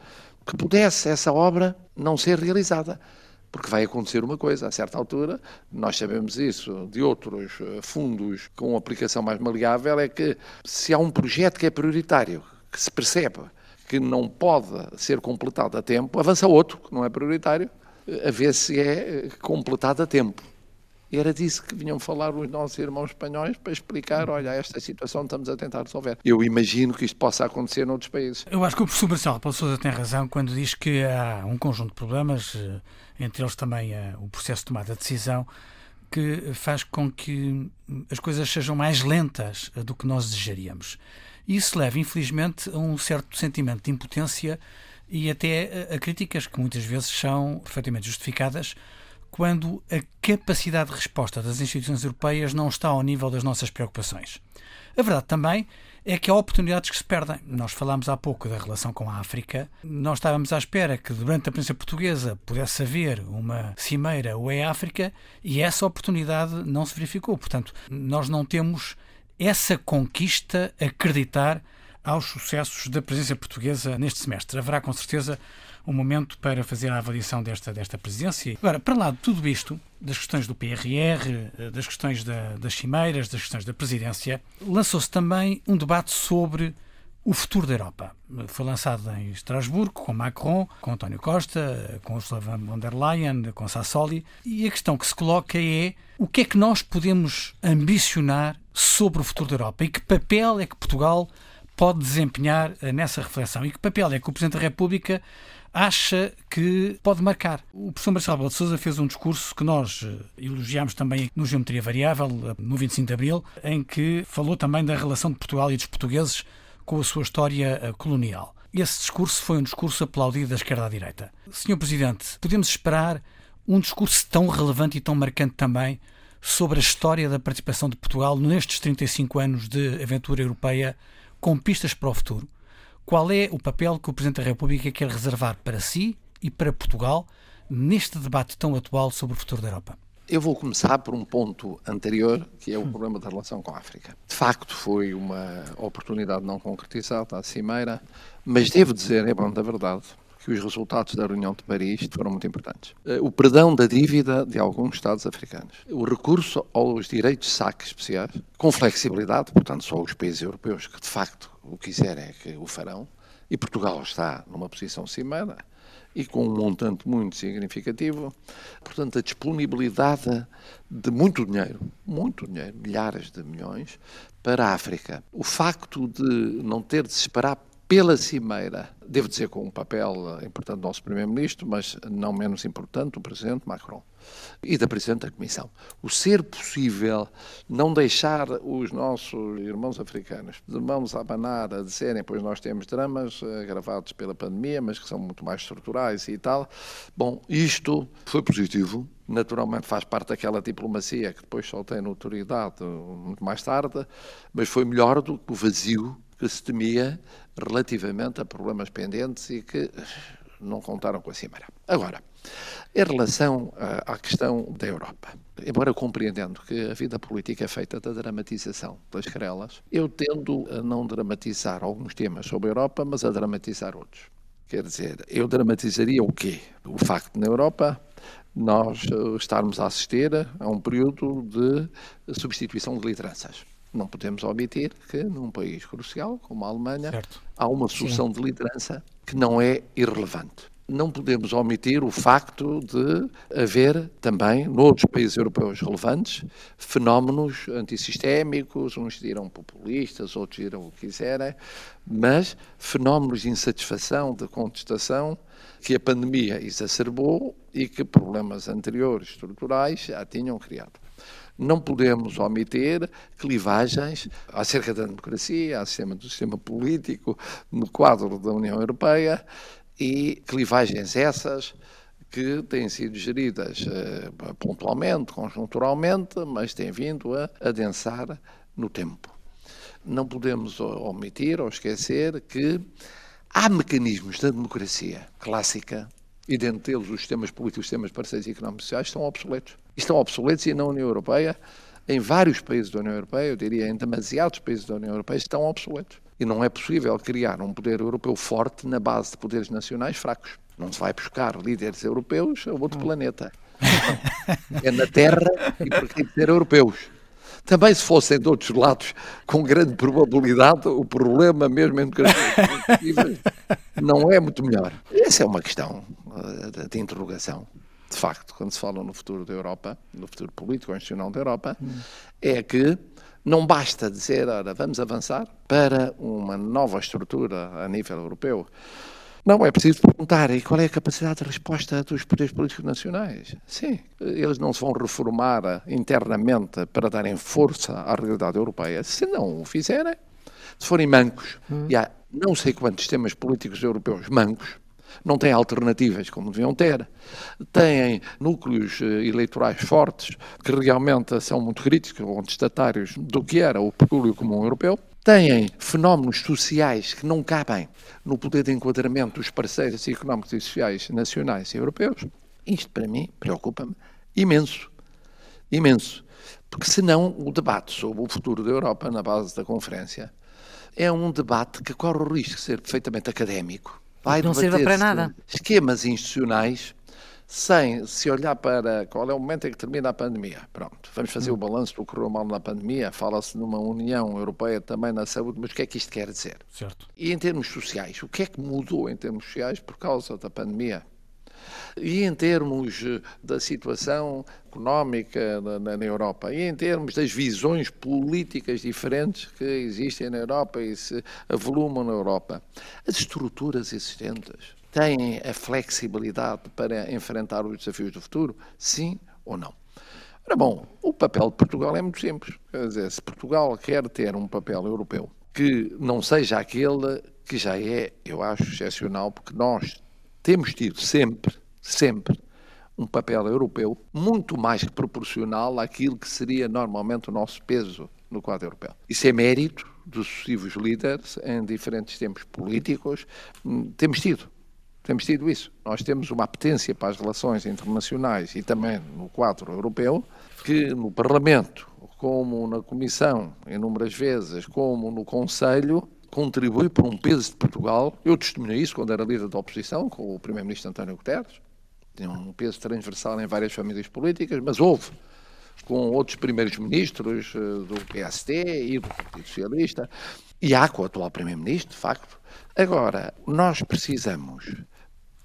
que pudesse essa obra não ser realizada. Porque vai acontecer uma coisa, a certa altura, nós sabemos isso de outros eh, fundos com aplicação mais maleável, é que se há um projeto que é prioritário, que se percebe que não pode ser completado a tempo, avança outro, que não é prioritário, a ver se é eh, completado a tempo. Era disso que vinham falar os nossos irmãos espanhóis para explicar, olha, esta situação estamos a tentar resolver. Eu imagino que isto possa acontecer noutros países. Eu acho que o professor Marcelo Paulo Sousa tem razão quando diz que há um conjunto de problemas, eh, entre eles também eh, o processo de tomada de decisão, que faz com que as coisas sejam mais lentas do que nós desejaríamos. Isso leva, infelizmente, a um certo sentimento de impotência e até a críticas que muitas vezes são perfeitamente justificadas quando a capacidade de resposta das instituições europeias não está ao nível das nossas preocupações. A verdade também é que há oportunidades que se perdem. Nós falámos há pouco da relação com a África. Nós estávamos à espera que durante a presença portuguesa pudesse haver uma cimeira UE-África e essa oportunidade não se verificou. Portanto, nós não temos essa conquista acreditar aos sucessos da presença portuguesa neste semestre. Haverá com certeza um momento para fazer a avaliação desta, desta presidência. Agora, para lá de tudo isto, das questões do PRR, eh, das questões da, das cimeiras, das questões da presidência, lançou-se também um debate sobre o futuro da Europa. Foi lançado em Estrasburgo, com Macron, com António Costa, com Ursula von der Leyen, com Sassoli, e a questão que se coloca é o que é que nós podemos ambicionar sobre o futuro da Europa e que papel é que Portugal pode desempenhar nessa reflexão e que papel é que o Presidente da República acha que pode marcar. O professor Marcelo Rebelo de Sousa fez um discurso que nós elogiámos também no Geometria Variável, no 25 de Abril, em que falou também da relação de Portugal e dos portugueses com a sua história colonial. Esse discurso foi um discurso aplaudido da esquerda à direita. Senhor Presidente, podemos esperar um discurso tão relevante e tão marcante também sobre a história da participação de Portugal nestes 35 anos de aventura europeia com pistas para o futuro? Qual é o papel que o Presidente da República quer reservar para si e para Portugal neste debate tão atual sobre o futuro da Europa? Eu vou começar por um ponto anterior, que é o problema da relação com a África. De facto, foi uma oportunidade não concretizada à Cimeira, mas devo dizer, é bom da verdade, que os resultados da reunião de Paris foram muito importantes. Eh, o perdão da dívida de alguns Estados africanos, o recurso aos direitos de saque especiais, com flexibilidade, portanto, só os países europeus que de facto o quiserem é que o farão, e Portugal está numa posição cimeira, e com um montante muito significativo. Portanto, a disponibilidade de muito dinheiro, muito dinheiro, milhares de milhões, para a África. O facto de não ter de se esperar pela Cimeira, devo dizer com um papel importante do nosso Primeiro-Ministro, mas não menos importante, do Presidente Macron e da Presidente da Comissão. O ser possível não deixar os nossos irmãos africanos de mãos a abanar a dizerem, pois nós temos dramas agravados pela pandemia, mas que são muito mais estruturais e tal. Bom, isto foi positivo, naturalmente faz parte daquela diplomacia que depois só tem notoriedade muito mais tarde, mas foi melhor do que o vazio que se temia relativamente a problemas pendentes e que não contaram com a Cimeira. Agora, em relação à questão da Europa, embora compreendendo que a vida política é feita da dramatização das querelas, eu tendo a não dramatizar alguns temas sobre a Europa, mas a dramatizar outros. Quer dizer, eu dramatizaria o quê? O facto de na Europa nós eh, estarmos a assistir a um período de substituição de lideranças não podemos omitir que num país crucial como a Alemanha certo. há uma solução de liderança que não é irrelevante. Não podemos omitir o facto de haver também, noutros países europeus relevantes, fenómenos antissistémicos, uns dirão populistas, outros dirão o que quiserem, mas fenómenos de insatisfação, de contestação, que a pandemia exacerbou e que problemas anteriores estruturais já tinham criado. Não podemos omitir clivagens acerca da democracia, acerca do sistema político, no quadro da União Europeia, e clivagens essas que têm sido geridas uh, pontualmente, conjunturalmente, mas têm vindo a adensar no tempo. Não podemos omitir ou esquecer que há mecanismos da democracia clássica, e dentre eles os sistemas políticos, os sistemas parceiros e económicos e sociais, estão obsoletos estão obsoletos e na União Europeia, em vários países da União Europeia, eu diria em demasiados países da União Europeia, estão obsoletos. E não é possível criar um poder europeu forte na base de poderes nacionais fracos. Não se vai buscar líderes europeus a outro planeta. Não. É na Terra e por que dizer europeus. Também se fossem de outros lados, com grande probabilidade, o problema, mesmo em democracias não é muito melhor. Essa é uma questão de interrogação de facto, quando se fala no futuro da Europa, no futuro político institucional da Europa, hum. é que não basta dizer, ora, vamos avançar para uma nova estrutura a nível europeu. Não, é preciso perguntar e qual é a capacidade de resposta dos poderes políticos nacionais. Sim, eles não se vão reformar internamente para darem força à realidade europeia. Se não o fizerem, se forem mancos, hum. e há não sei quantos sistemas políticos europeus mancos, não têm alternativas como deviam ter, têm núcleos eh, eleitorais fortes que realmente são muito críticos ou contestatários do que era o peculiar comum europeu, têm fenómenos sociais que não cabem no poder de enquadramento dos parceiros económicos e sociais nacionais e europeus. Isto, para mim, preocupa-me imenso. Imenso. Porque senão o debate sobre o futuro da Europa na base da conferência é um debate que corre o risco de ser perfeitamente académico vai não serve para nada. esquemas institucionais sem se olhar para qual é o momento em que termina a pandemia. Pronto, vamos fazer hum. o balanço do que correu mal na pandemia, fala-se numa União Europeia também na saúde, mas o que é que isto quer dizer? Certo. E em termos sociais, o que é que mudou em termos sociais por causa da pandemia? E em termos eh, da situação económica na, na, Europa e em termos das visões políticas diferentes que existem na Europa e se avolumam na Europa, as estruturas existentes têm a flexibilidade para enfrentar os desafios do futuro? Sim ou não? Ora bom, o papel de Portugal é muito simples. Quer dizer, se Portugal quer ter um papel europeu que não seja aquele que já é, eu acho, excepcional, porque nós temos tido sempre, sempre, um papel europeu muito mais que proporcional àquilo que seria normalmente o nosso peso no quadro europeu. Isso é mérito dos sucessivos líderes em diferentes tempos políticos. Hum, temos tido. Temos tido isso. Nós temos uma apetência para as relações internacionais e também no quadro europeu, que no Parlamento, como na Comissão, inúmeras vezes, como no Conselho, contribui para um peso de Portugal. Eu testemunhei isso quando era líder da oposição, com o Primeiro-Ministro António Guterres. Tinha um peso transversal em várias famílias políticas, mas houve com outros primeiros ministros eh, do PSD e do Partido Socialista, e há com o atual Primeiro-Ministro, de facto. Agora, nós precisamos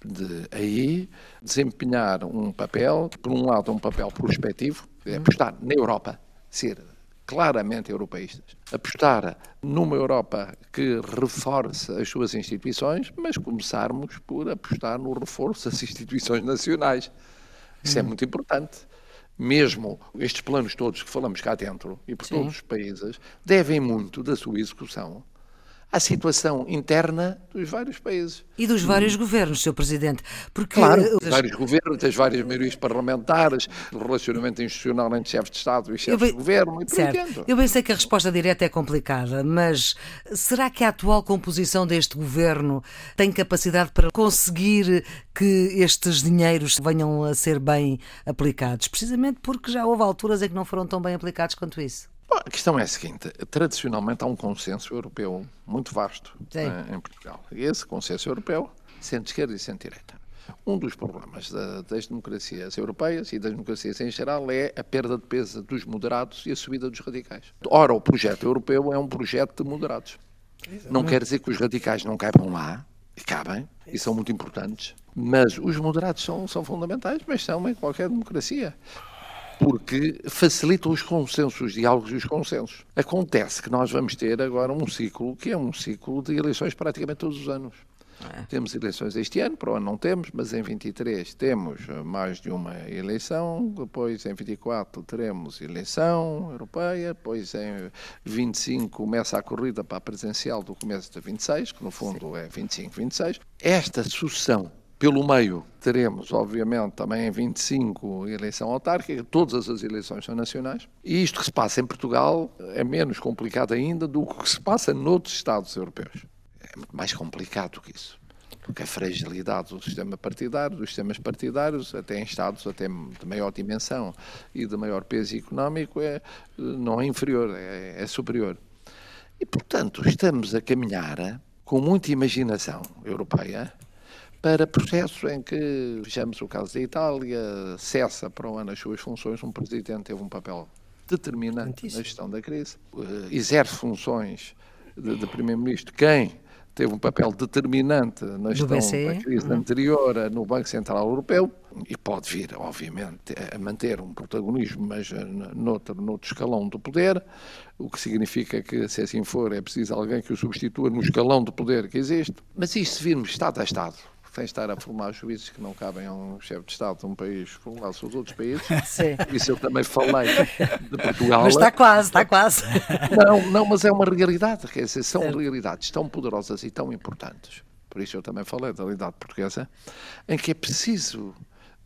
de aí desempenhar um papel, por um lado um papel prospectivo, é apostar na Europa, ser claramente europeístas, apostar numa Europa que reforce as suas instituições, mas começarmos por apostar no reforço das instituições nacionais. Isso é hum. muito importante. Mesmo estes planos todos que falamos cá dentro e por Sim. todos os países devem muito da sua execução à situação interna dos vários países. E dos vários governos, Sr. Presidente. Porque... Claro, dos vários governos, das várias maiorias parlamentares, do relacionamento institucional entre chefes de Estado e chefes de governo e certo. Eu bem sei que a resposta direta é complicada, mas será que a atual composição deste governo tem capacidade para conseguir que estes dinheiros venham a ser bem aplicados? Precisamente porque já houve alturas em que não foram tão bem aplicados quanto isso. A questão é a seguinte: tradicionalmente há um consenso europeu muito vasto eh, em Portugal. E esse consenso europeu, centro-esquerda e centro-direita. Um dos problemas da, das democracias europeias e das democracias em geral é a perda de peso dos moderados e a subida dos radicais. Ora, o projeto europeu é um projeto de moderados. Exatamente. Não quer dizer que os radicais não caibam lá, e cabem, e são muito importantes, mas os moderados são, são fundamentais, mas são em qualquer democracia porque facilitam os consensos, os diálogos e os consensos. Acontece que nós vamos ter agora um ciclo que é um ciclo de eleições praticamente todos os anos. É. Temos eleições este ano, para o ano não temos, mas em 23 temos mais de uma eleição, depois em 24 teremos eleição europeia, depois em 25 começa a corrida para a presencial do começo de 26, que no fundo Sim. é 25-26. Esta sucessão pelo meio teremos, obviamente, também em 25 eleição autárquica, todas as eleições são nacionais. E isto que se passa em Portugal é menos complicado ainda do que se passa noutros Estados europeus. É muito mais complicado que isso. Porque a fragilidade do sistema partidário, dos sistemas partidários, até em Estados até de maior dimensão e de maior peso económico, é, não é inferior, é, é superior. E, portanto, estamos a caminhar com muita imaginação europeia para processos em que, vejamos o caso da Itália, cessa para o ano as suas funções, um presidente teve um papel determinante na gestão da crise, eh, exerce funções de, de primeiro-ministro quem teve um papel determinante na gestão da crise uhum. anterior no Banco Central Europeu e pode vir, obviamente, a manter um protagonismo, mas eh, noutro, noutro escalão do poder, o que significa que, se assim for, é preciso alguém que o substitua no escalão do poder que existe. Mas isto, se virmos Estado a Estado, sem estar a formar juízes que não cabem a um chefe de Estado de um país formado os outros países. Sim. Isso eu também falei de Portugal. Mas está quase, está quase. Não, não, mas é uma realidade. Quer dizer, são certo. realidades tão poderosas e tão importantes. Por isso eu também falei da realidade portuguesa, em que é preciso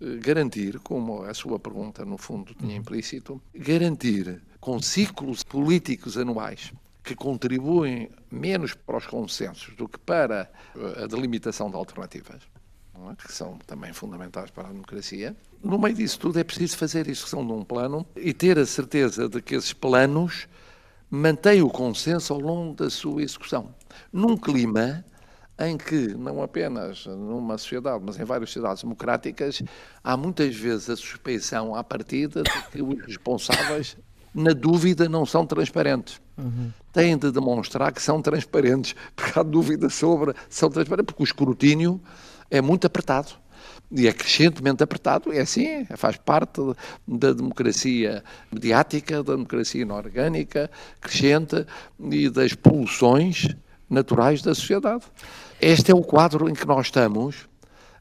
eh, garantir, como a sua pergunta no fundo tinha implícito, garantir com ciclos políticos anuais que contribuem menos para os consensos do que para eh, a delimitação de alternativas, é? que são também fundamentais para a democracia. No meio disso tudo é preciso fazer a execução de um plano e ter a certeza de que esses planos mantêm o consenso ao longo da sua execução. Num clima em que, não apenas numa sociedade, mas em várias sociedades democráticas, há muitas vezes a suspeição à partida de que os responsáveis na dúvida, não são transparentes. Uhum. Têm de demonstrar que são transparentes, porque há dúvida sobre são transparentes, porque o escrutínio é muito apertado. E é crescentemente apertado, é assim, faz parte da democracia mediática, da democracia inorgânica, crescente e das pulsões naturais da sociedade. Este é o quadro em que nós estamos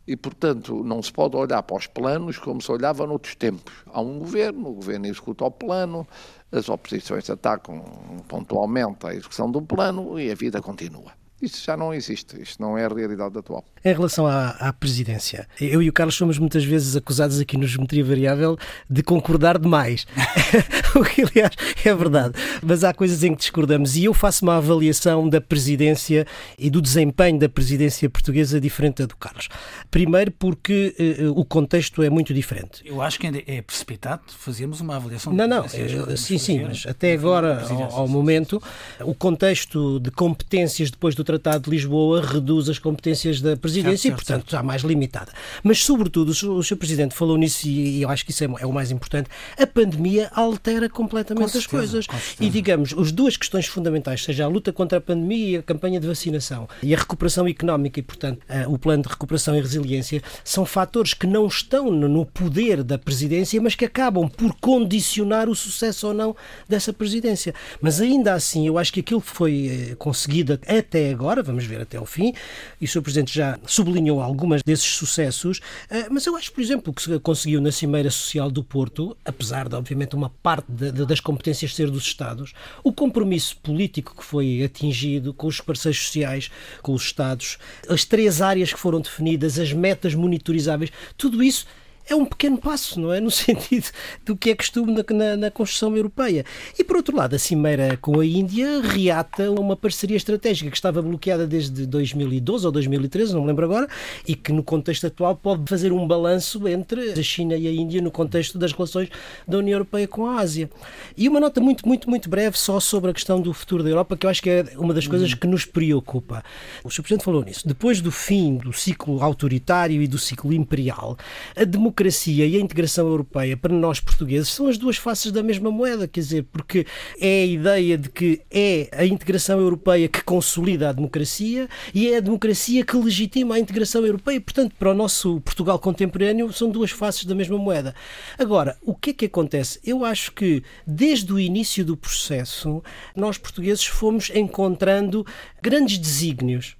e, portanto, não se pode olhar para os planos como se olhava noutros tempos. Há um governo, o governo executa o plano, as oposições atacam pontualmente a execução do plano e a vida continua. Isto já não existe, isto não é a realidade atual. Em relação à, à, presidência, eu e o Carlos somos muitas vezes acusados aqui no Geometria Variável de concordar demais, o que aliás é verdade, mas há coisas em que discordamos e eu faço uma avaliação da presidência e do desempenho da presidência portuguesa diferente da do Carlos. Primeiro porque uh, o contexto é muito diferente. Eu acho que ainda é precipitado fazermos uma avaliação. Não, não, eu, sim, sim, mas até agora, ao, ao momento, o contexto de competências depois do Tratado de Lisboa reduz as competências da presidência certo, e, portanto, certo. já mais limitada. Mas, sobretudo, o Sr. Presidente falou nisso e eu acho que isso é, é o mais importante, a pandemia altera completamente certeza, as coisas. E, digamos, as duas questões fundamentais, seja a luta contra a pandemia, a campanha de vacinação e a recuperação económica e, portanto, o plano de recuperação e resiliência, são fatores que não estão no poder da presidência, mas que acabam por condicionar o sucesso ou não dessa presidência. Mas, ainda assim, eu acho que aquilo que foi eh, conseguido até agora, vamos ver até ao fim, e o Sr. Presidente já sublinhou algumas desses sucessos, eh, mas eu acho, por exemplo, que se conseguiu na Cimeira Social do Porto, apesar de, obviamente, uma parte de, de, das competências ser dos Estados, o compromisso político que foi atingido com os parceiros sociais, com os Estados, as três áreas que foram definidas, as metas monitorizáveis, tudo isso é um pequeno passo, não é? No sentido do que é costume na, na, na, construção europeia. E, por outro lado, a Cimeira com a Índia reata uma parceria estratégica que estava bloqueada desde 2012 ou 2013, não me lembro agora, e que no contexto atual pode fazer um balanço entre a China e a Índia no contexto das relações da União Europeia com a Ásia. E uma nota muito, muito, muito breve só sobre a questão do futuro da Europa, que eu acho que é uma das coisas que nos preocupa. O Sr. Presidente falou nisso. Depois do fim do ciclo autoritário e do ciclo imperial, a democracia democracia e a integração europeia, para nós portugueses, são as duas faces da mesma moeda, quer dizer, porque é a ideia de que é a integração europeia que consolida a democracia e é a democracia que legitima a integração europeia. Portanto, para o nosso Portugal contemporâneo, são duas faces da mesma moeda. Agora, o que é que acontece? Eu acho que desde o início do processo, nós portugueses fomos encontrando grandes desígnios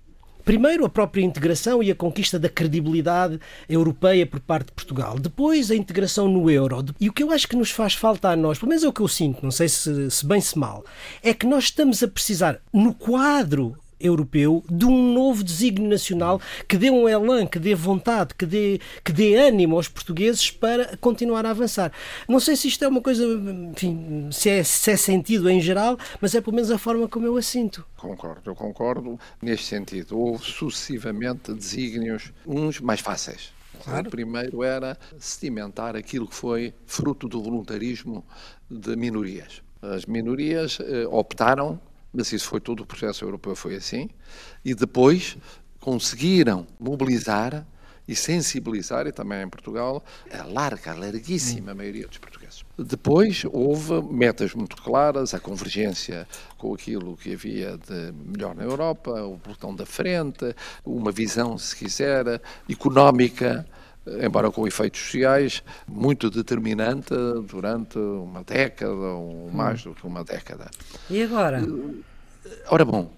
Primeiro, a própria integração e a conquista da credibilidade europeia por parte de Portugal. Depois, a integração no euro. E o que eu acho que nos faz falta a nós, pelo menos é o que eu sinto, não sei se, se bem se mal, é que nós estamos a precisar, no quadro europeu de um novo desígnio nacional que dê um elan, que dê vontade, que dê, que dê ânimo aos portugueses para continuar a avançar. Não sei se isto é uma coisa, enfim, se é, se é sentido em geral, mas é pelo menos a forma como eu a sinto. Concordo, eu concordo neste sentido. Houve sucessivamente desígnios, uns mais fáceis. Claro. O primeiro era sedimentar aquilo que foi fruto do voluntarismo de minorias. As minorias eh, optaram mas isso foi todo o processo europeu, foi assim, e depois conseguiram mobilizar e sensibilizar, e também em Portugal, a larga, a larguíssima maioria dos portugueses. Depois houve metas muito claras, a convergência com aquilo que havia de melhor na Europa, o botão da frente, uma visão, se quiser, económica embora com efeitos sociais, muito determinante durante uma década ou mais do que uma década. E agora? Ora bom,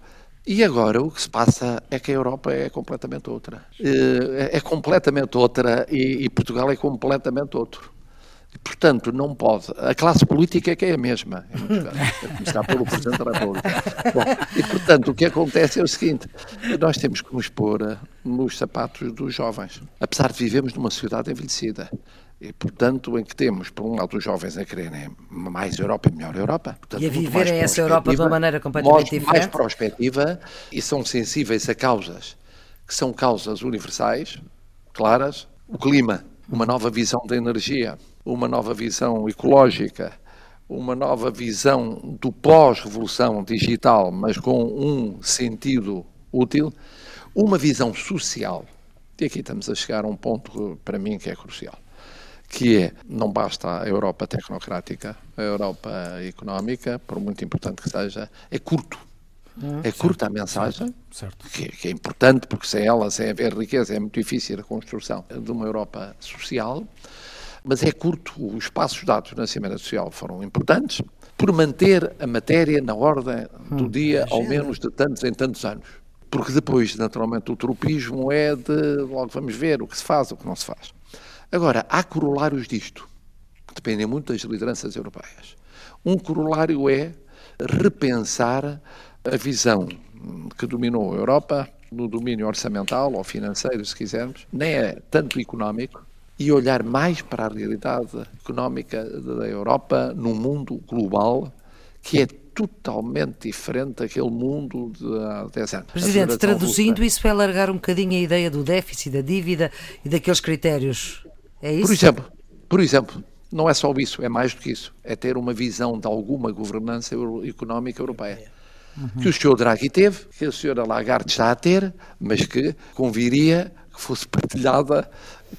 e agora o que se passa é que a Europa é completamente outra. Eh, é completamente outra e Portugal é completamente outro. Portanto, não pode. A classe política é que é a mesma, muitos casos, a começar pelo Presidente da República. Bom, e, portanto, o que acontece é o seguinte: nós temos que nos pôr nos sapatos dos jovens. Apesar de vivemos numa sociedade envelhecida, e, portanto, em que temos, por um lado, os jovens a quererem mais Europa e melhor Europa. Portanto, e a viverem essa Europa de uma maneira completamente diferente. Mais prospectiva e são sensíveis a causas que são causas universais, claras, o clima, uma nova visão da energia, uma nova visão ecológica, uma nova visão do pós-revolução digital, mas com um sentido útil, uma visão social. E aqui estamos a chegar a um ponto para mim que é crucial, que é não basta a Europa tecnocrática, a Europa económica, por muito importante que seja, é curto. Hum, é curta a mensagem, certo, certo. Que, que, é importante, porque sem ela, sem haver riqueza, é muito difícil a construção de uma Europa social, mas é curto. Os passos dados na Cimeira Social foram importantes por manter a matéria na ordem do hum, dia, ao menos de tantos em tantos anos. Porque depois, naturalmente, o tropismo é de logo vamos ver o que se faz, o que não se faz. Agora, há corolários disto, que dependem muito das lideranças europeias. Um corolário é repensar a visão que dominou a Europa no domínio orçamental ou financeiro, se quisermos, nem é tanto económico, e olhar mais para a realidade económica da Europa num mundo global que é totalmente diferente daquele mundo de há 10 anos. Presidente, traduzindo, isso é alargar um bocadinho a ideia do déficit, da dívida e daqueles critérios. É isso? Por exemplo, por exemplo, não é só isso, é mais do que isso. É ter uma visão de alguma governança económica europeia. Uhum. Que o senhor Draghi teve, que a senhora Lagarde está a ter, mas que conviria que fosse partilhada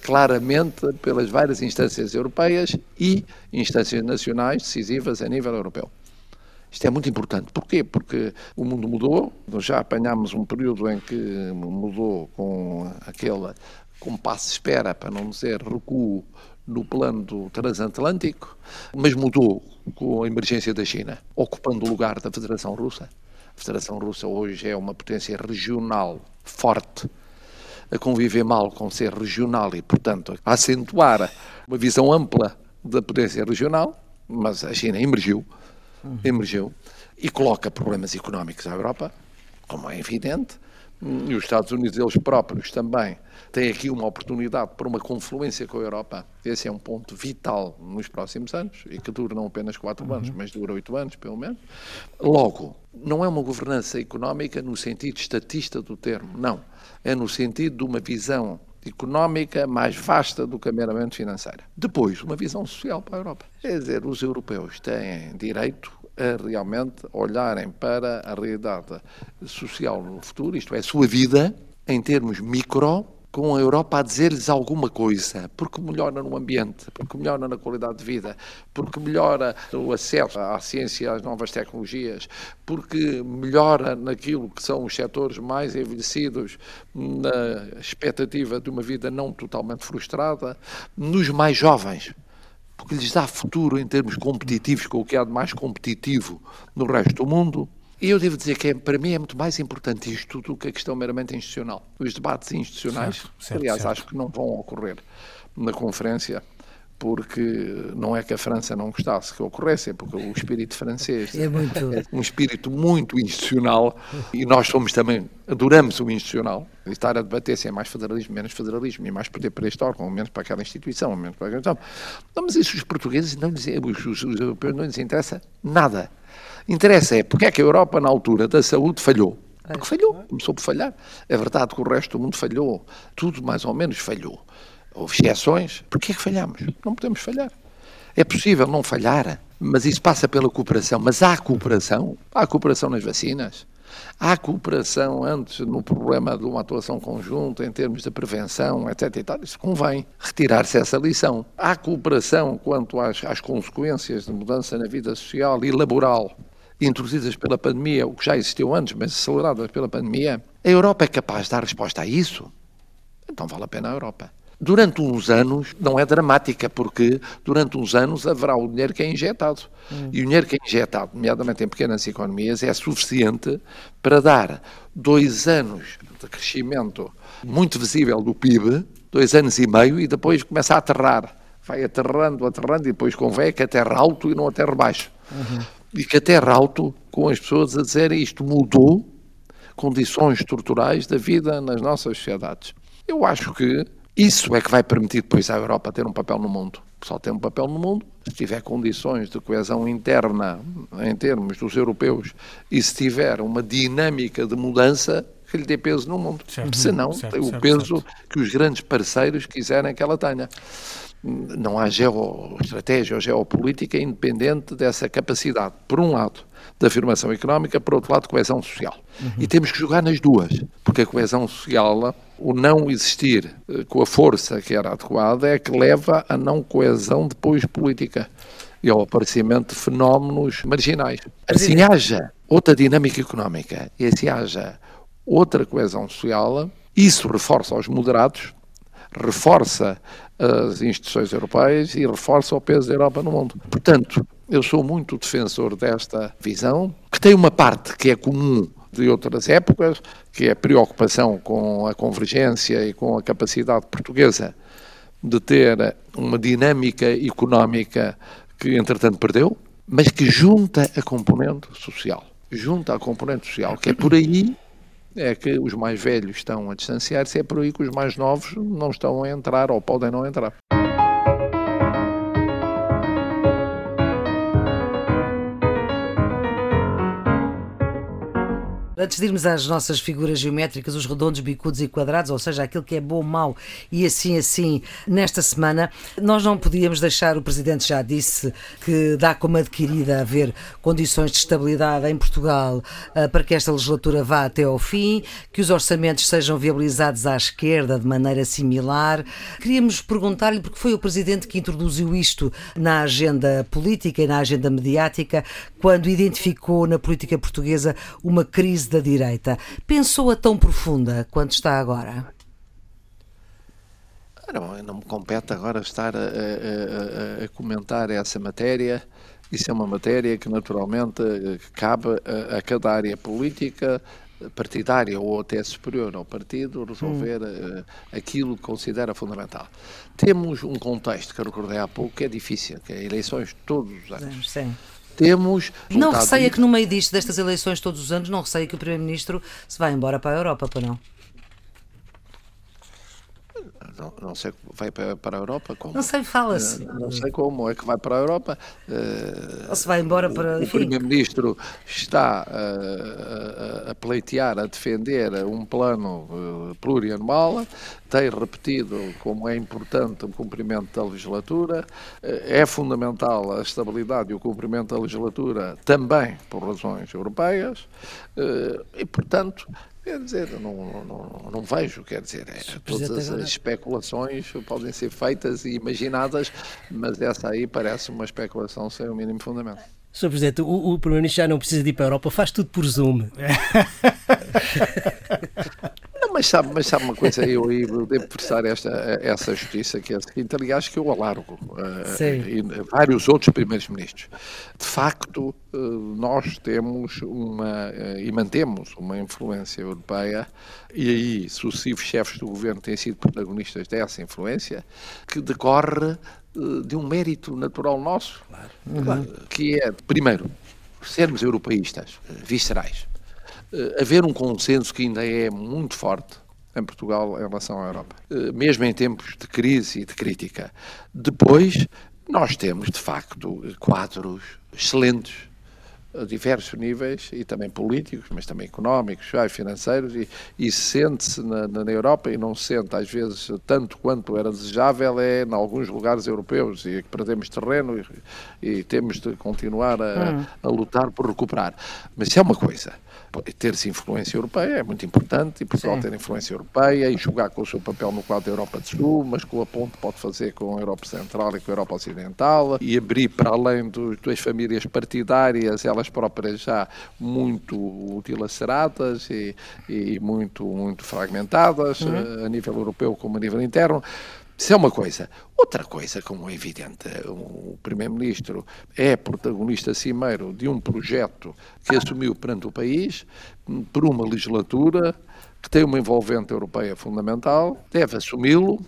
claramente pelas várias instâncias europeias e instâncias nacionais decisivas a nível europeu. Isto é muito importante. Porquê? Porque o mundo mudou, já apanhámos um período em que mudou com aquele compasso espera, para não dizer recuo, no plano do transatlântico, mas mudou com a emergência da China, ocupando o lugar da Federação Russa. A Federação Russa hoje é uma potência regional forte, a conviver mal com ser regional e, portanto, a acentuar uma visão ampla da potência regional, mas a China emergiu, emergiu e coloca problemas económicos à Europa, como é evidente, e os Estados Unidos eles próprios também têm aqui uma oportunidade para uma confluência com a Europa. Esse é um ponto vital nos próximos anos e que dura não apenas quatro uhum. anos, mas dura oito anos, pelo menos. Logo, não é uma governança económica no sentido estatista do termo, não. É no sentido de uma visão económica mais vasta do que a meramente financeira. Depois, uma visão social para a Europa. Quer dizer, os europeus têm direito a realmente olharem para a realidade social no futuro, isto é, a sua vida, em termos micro, com a Europa a dizer-lhes alguma coisa, porque melhora no ambiente, porque melhora na qualidade de vida, porque melhora o acesso à ciência, às novas tecnologias, porque melhora naquilo que são os setores mais envelhecidos, na expectativa de uma vida não totalmente frustrada, nos mais jovens porque lhes dá futuro em termos competitivos com o que há de mais competitivo no resto do mundo. E eu devo dizer que é, para mim é muito mais importante isto do que a questão meramente institucional. Os debates institucionais, certo, certo, aliás, certo. acho que não vão ocorrer na conferência porque não é que a França não gostasse que ocorresse, é porque o espírito francês é, muito... é um espírito muito institucional e nós somos também, adoramos o institucional. E estar a debater se é mais federalismo, menos federalismo, e mais poder para este órgão, menos para aquela instituição, menos para aquela instituição. Não, mas isso os portugueses, não lhes, os, os, os europeus não lhes interessa nada. Interessa é porque é que a Europa, na altura da saúde, falhou. Porque falhou, começou por falhar. É verdade que o resto do mundo falhou, tudo mais ou menos falhou houve exceções. Porquê é que falhamos? Não podemos falhar. É possível não falhar, mas isso passa pela cooperação. Mas há cooperação. Há cooperação nas vacinas. Há cooperação antes no problema de uma atuação conjunta em termos de prevenção, etc. E tal. Isso convém retirar-se essa lição. Há cooperação quanto às, às consequências de mudança na vida social e laboral introduzidas pela pandemia, o que já existiu antes, mas aceleradas pela pandemia. A Europa é capaz de dar resposta a isso? Então vale a pena a Europa. Durante uns anos, não é dramática, porque durante uns anos haverá o dinheiro que é injetado. Hum. E o dinheiro que é injetado, nomeadamente em pequenas economias, é suficiente para dar dois anos de crescimento muito visível do PIB, dois anos e meio, e depois começa a aterrar. Vai aterrando, aterrando, e depois convém que aterra alto e não aterra baixo. Uhum. E que aterra alto com as pessoas a dizerem isto mudou condições estruturais da vida nas nossas sociedades. Eu acho que isso é que vai permitir depois à Europa ter um papel no mundo. Só tem um papel no mundo se tiver condições de coesão interna em termos dos europeus e se tiver uma dinâmica de mudança que lhe dê peso no mundo. Certo. Senão, certo, tem o certo, peso que os grandes parceiros quiserem que ela tenha. Não há geoestratégia ou geopolítica independente dessa capacidade, por um lado, de afirmação económica, por outro lado, de coesão social. Uhum. E temos que jogar nas duas, porque a coesão social, o não existir eh, com a força que era adequada, é que leva a não coesão depois política. e ao aparecimento de fenómenos marginais. Assim haja outra dinâmica económica e assim haja outra coesão social, isso reforça os moderados, reforça as instituições europeias e reforça o peso da Europa no mundo. Portanto, eu sou muito defensor desta visão, que tem uma parte que é comum de outras épocas, que é a preocupação com a convergência e com a capacidade portuguesa de ter uma dinâmica económica que, entretanto, perdeu, mas que junta a componente social. Junta a componente social, que é por aí é que os mais velhos estão a distanciar-se, é por aí que os mais novos não estão a entrar ou podem não entrar. Antes de irmos às nossas figuras geométricas, os redondos, bicudos e quadrados, ou seja, aquilo que é bom, mau e assim assim, nesta semana, nós não podíamos deixar, o Presidente já disse que dá como adquirida haver condições de estabilidade em Portugal uh, para que esta legislatura vá até ao fim, que os orçamentos sejam viabilizados à esquerda de maneira similar. Queríamos perguntar-lhe, porque foi o Presidente que introduziu isto na agenda política e na agenda mediática, quando identificou na política portuguesa uma crise da direita. Pensou-a tão profunda quanto está agora? Não, não me compete agora estar a, a, a, a, comentar essa matéria. Isso é uma matéria que naturalmente cabe a, cada área política, partidária ou até superior ao partido, resolver hum. aquilo que considera fundamental. Temos um contexto que eu recordei há pouco que é difícil, que é eleições todos os anos. Sim temos. Não receia que no meio disto, destas eleições todos os anos, não receia que o Primeiro-Ministro se vá embora para a Europa, para não? Não, não, sei, vai para, a Europa? Como? Não sei, fala-se. Não, não sei como é que vai para a Europa. Ou se vai embora para. O, o Primeiro-Ministro está uh, a, a pleitear, a defender um plano plurianual, tem repetido como é importante o cumprimento da legislatura, é fundamental a estabilidade e o cumprimento da legislatura também por razões europeias, e, portanto Quer dizer, não, não, não vejo, quer dizer, é, todas as especulações podem ser feitas e imaginadas, mas essa aí parece uma especulação sem o mínimo fundamento. Sr. Presidente, o, o Primeiro-Ministro já não precisa de ir para a Europa, faz tudo por Zoom. Mas sabe, mas sabe uma coisa, eu, devo prestar esta, essa justiça que é a seguinte, aliás, que eu alargo, uh, e vários outros primeiros ministros. De facto, uh, nós temos uma, uh, e mantemos uma influência europeia, e aí sucessivos chefes do governo têm sido protagonistas dessa influência, que decorre de um mérito natural nosso, claro. que é, primeiro, sermos europeístas, viscerais haver um consenso que ainda é muito forte em Portugal em relação à Europa, uh, mesmo em tempos de crise e de crítica. Depois, nós temos, de facto, quadros excelentes a diversos níveis e também políticos, mas também económicos, financeiros e, e sente-se na, na, Europa e não se sente às vezes tanto quanto era desejável é em alguns lugares europeus e que perdemos terreno e, e temos de continuar a, hum. a, lutar por recuperar. Mas se é uma coisa, ter-se influência europeia é muito importante e Portugal Sim. ter influência europeia e jogar com o seu papel no quadro da Europa do Sul, mas com a ponte pode fazer com a Europa Central e com a Europa Ocidental e abrir para além dos, das famílias partidárias, elas próprias já muito dilaceradas e, e muito, muito fragmentadas, uhum. Eh, a nível europeu como a nível interno. Isso é uma coisa. Outra coisa, como é evidente, o Primeiro-Ministro é protagonista cimeiro de um projeto que assumiu perante o país por uma legislatura que tem uma envolvente europeia fundamental, deve assumi-lo,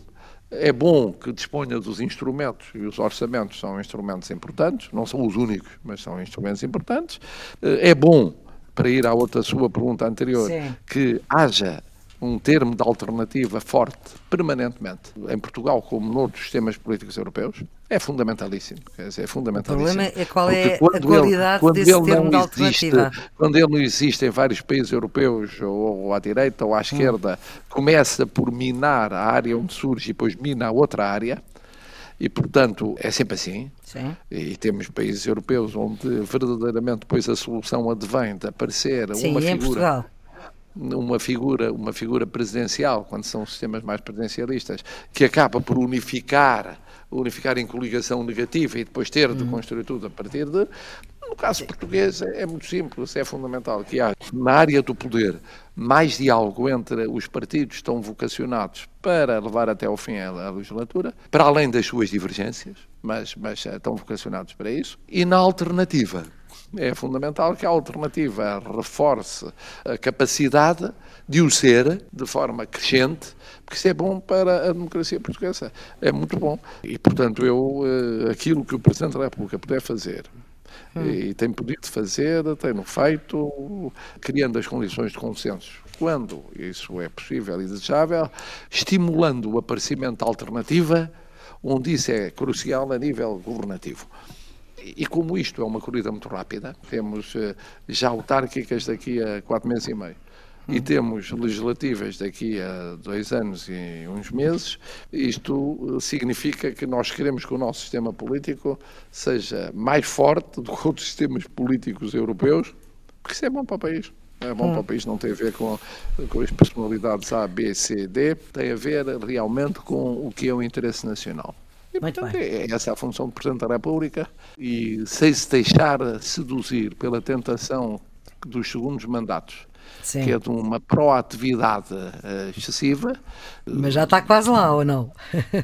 é bom que disponha dos instrumentos, e os orçamentos são instrumentos importantes, não são os únicos, mas são instrumentos importantes. É bom, para ir à outra sua pergunta anterior, Sim. que haja um termo de alternativa forte permanentemente em Portugal como noutros sistemas políticos europeus é fundamentalíssimo. Quer dizer, é fundamentalíssimo. O problema é qual é a qualidade ele, desse termo de alternativa. Existe, quando ele não existe em vários países europeus, ou, ou à direita ou à esquerda, hum. começa por minar a área onde surge e depois mina a outra área, e, portanto, é sempre assim. Sim. E temos países europeus onde verdadeiramente depois a solução advém de aparecer Sim, uma figura. Portugal uma figura, uma figura presidencial, quando são sistemas mais presidencialistas, que acaba por unificar unificar em coligação negativa e depois ter de construir tudo a partir de. No caso português é, é muito simples, é fundamental que haja na área do poder mais diálogo entre os partidos que estão vocacionados para levar até ao fim a legislatura, para além das suas divergências, mas, mas estão vocacionados para isso, e na alternativa é fundamental que a alternativa reforce a capacidade de o ser de forma crescente, porque isso é bom para a democracia portuguesa. É muito bom. E, portanto, eu, eh, aquilo que o Presidente da República puder fazer, hum. e tem podido fazer, tem-no feito, criando as condições de consenso quando isso é possível e desejável, estimulando o aparecimento de alternativa, onde isso é crucial a nível governativo. E como isto é uma corrida muito rápida, temos eh, já autárquicas daqui a quatro meses e meio e hum. temos legislativas daqui a dois anos e uns meses, isto eh, significa que nós queremos que o nosso sistema político seja mais forte do que outros sistemas políticos europeus, porque isso é bom para o país. É bom hum. para o país, não tem a ver com, com as personalidades A, B, C, D, tem a ver realmente com o que é o interesse nacional. E, Muito portanto, bem. É, essa é a função do Presidente da República e sem se deixar seduzir pela tentação dos segundos mandatos, Sim. que é de uma proatividade uh, excessiva. Mas já está quase lá, ou não?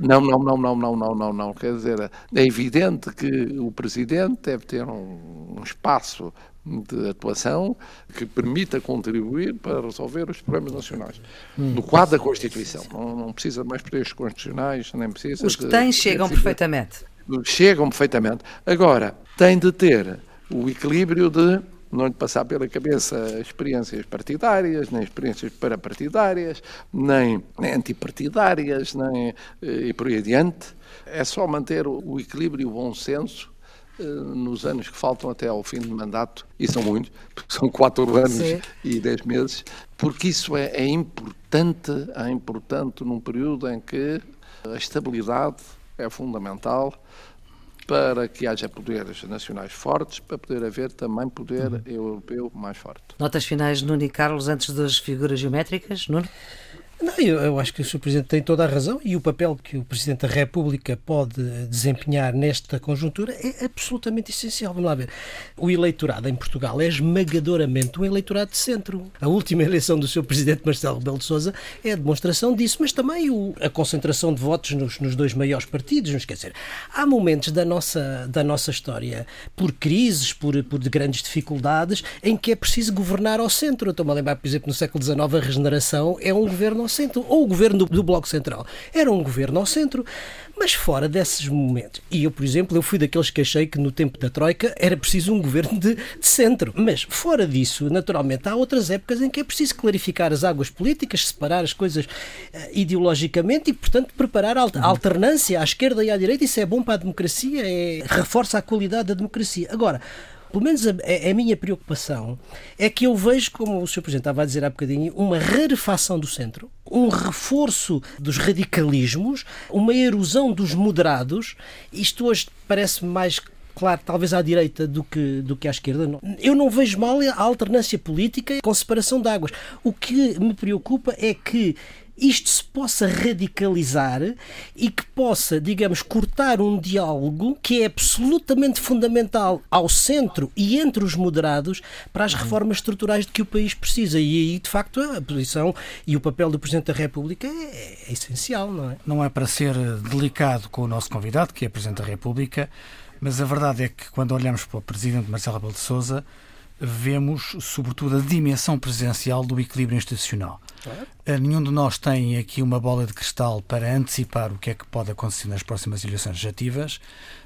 Não, não, não, não, não, não, não, não. Quer dizer, é evidente que o Presidente deve ter um, um espaço de atuação que permita contribuir para resolver os problemas nacionais. Hum. No quadro da Constituição. Não, não precisa de mais poderes constitucionais, nem precisa. Os que têm chegam perfeitamente. Chegam perfeitamente. Agora, tem de ter o equilíbrio de não lhe passar pela cabeça experiências partidárias, nem experiências parapartidárias, nem, nem antipartidárias, nem, eh, e por aí adiante. É só manter o equilíbrio e o bom senso nos anos que faltam até ao fim do mandato, e são muitos, porque são quatro anos Sim. e dez meses, porque isso é, é, importante, é importante num período em que a estabilidade é fundamental para que haja poderes nacionais fortes, para poder haver também poder uhum. europeu mais forte. Notas finais, Nuno e Carlos, antes das figuras geométricas, Nuno? Não, eu, eu, acho que o Sr. Presidente tem toda a razão e o papel que o Presidente da República pode desempenhar nesta conjuntura é absolutamente essencial. Vamos lá ver. O eleitorado em Portugal é esmagadoramente um eleitorado de centro. A última eleição do Sr. Presidente Marcelo Rebelo de Sousa é a demonstração disso, mas também o, a concentração de votos nos, nos dois maiores partidos. Não esquecer. Há momentos da nossa, da nossa história, por crises, por, por grandes dificuldades, em que é preciso governar ao centro. Estou-me a lembrar, por exemplo, no século XIX, a regeneração é um governo ao centro, ou o governo do, do, Bloco Central. Era um governo ao centro, mas fora desses momentos. E eu, por exemplo, eu fui daqueles que achei que no tempo da Troika era preciso um governo de, de centro. Mas fora disso, naturalmente, há outras épocas em que é preciso clarificar as águas políticas, separar as coisas uh, ideologicamente e, portanto, preparar a uhum. alternância à esquerda e à direita. Isso é bom para a democracia, é, reforça a qualidade da democracia. Agora, pelo menos a, a, minha preocupação é que eu vejo, como o Sr. Presidente estava a dizer há bocadinho, uma rarefação do centro, um reforço dos radicalismos, uma erosão dos moderados. Isto hoje parece mais claro, talvez à direita do que, do que à esquerda. Eu não vejo mal a alternância política com separação de águas. O que me preocupa é que isto se possa radicalizar e que possa, digamos, cortar um diálogo que é absolutamente fundamental ao centro e entre os moderados para as reformas estruturais de que o país precisa. E aí, de facto, a posição e o papel do Presidente da República é, é essencial, não é? Não é para ser delicado com o nosso convidado, que é Presidente da República, mas a verdade é que quando olhamos para o Presidente Marcelo Rebelo de Sousa, vemos, sobretudo, a dimensão presidencial do equilíbrio institucional. É. Nenhum de nós tem aqui uma bola de cristal para antecipar o que é que pode acontecer nas próximas eleições legislativas,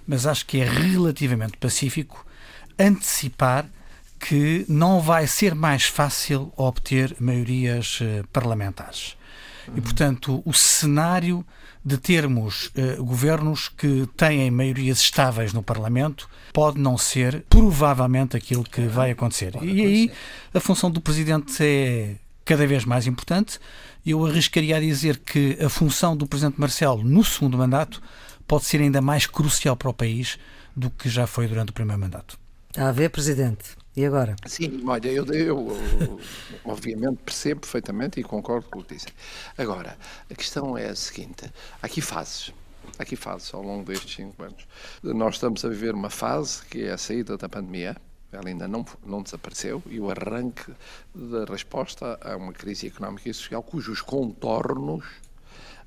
mas acho que é relativamente pacífico antecipar que não vai ser mais fácil obter maiorias eh, parlamentares. E, portanto, o cenário de termos uh, governos que têm maiorias estáveis no Parlamento pode não ser provavelmente aquilo que vai acontecer. E aí a função do Presidente é cada vez mais importante. Eu arriscaria a dizer que a função do Presidente Marcelo no segundo mandato pode ser ainda mais crucial para o país do que já foi durante o primeiro mandato. Está a ver, Presidente? E agora? Sim, olha, eu, eu, obviamente percebo perfeitamente e concordo com o que disse. Agora, a questão é a seguinte: há aqui fases. Há aqui fases ao longo destes cinco anos. Nós estamos a viver uma fase que é a saída da pandemia, ela ainda não, não desapareceu, e o arranque da resposta a uma crise económica e social cujos contornos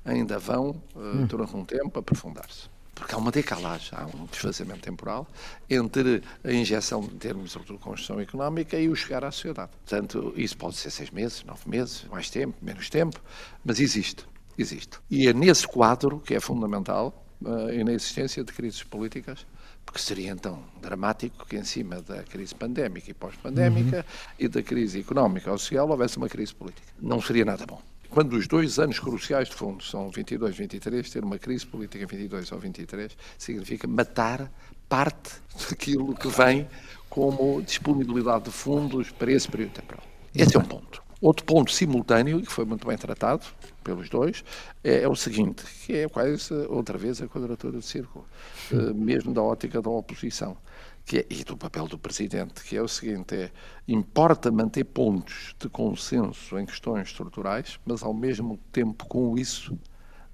ainda vão, uh, durante um tempo, aprofundar-se. Porque há uma decalagem, há um desfazamento temporal entre a injeção de termos de reconstrução económica e o chegar à sociedade. Portanto, isso pode ser seis meses, nove meses, mais tempo, menos tempo, mas existe. Existe. E é nesse quadro que é fundamental uh, e na existência de crises políticas porque seria então dramático que em cima da crise pandémica e pós-pandémica uhum. e da crise económica ou social houvesse uma crise política. Não seria nada bom. Quando os dois anos cruciais de fundo são 22 e 23, ter uma crise política em 22 ou 23 significa matar parte daquilo que vem como disponibilidade de fundos para esse período temporal. Esse é um ponto. Outro ponto simultâneo, que foi muito bem tratado pelos dois, é, é o seguinte, que é quase outra vez a quadratura do círculo, uh, mesmo da ótica da oposição, que é, e do papel do Presidente, que é o seguinte, é, importa manter pontos de consenso em questões estruturais, mas ao mesmo tempo com isso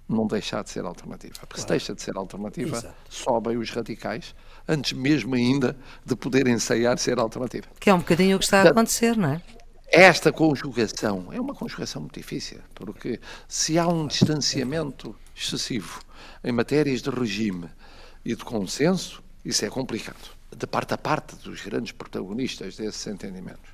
não deixar de ser alternativa. Porque claro. se deixa de ser alternativa, Exato. sobem os radicais, antes mesmo ainda de poder ensaiar ser alternativa. Que é um bocadinho o que está a acontecer, não é? Esta conjugação é uma conjugação muito difícil, porque se há um distanciamento excessivo em matérias de regime e de consenso, isso é complicado, de parte a parte dos grandes protagonistas desses entendimentos.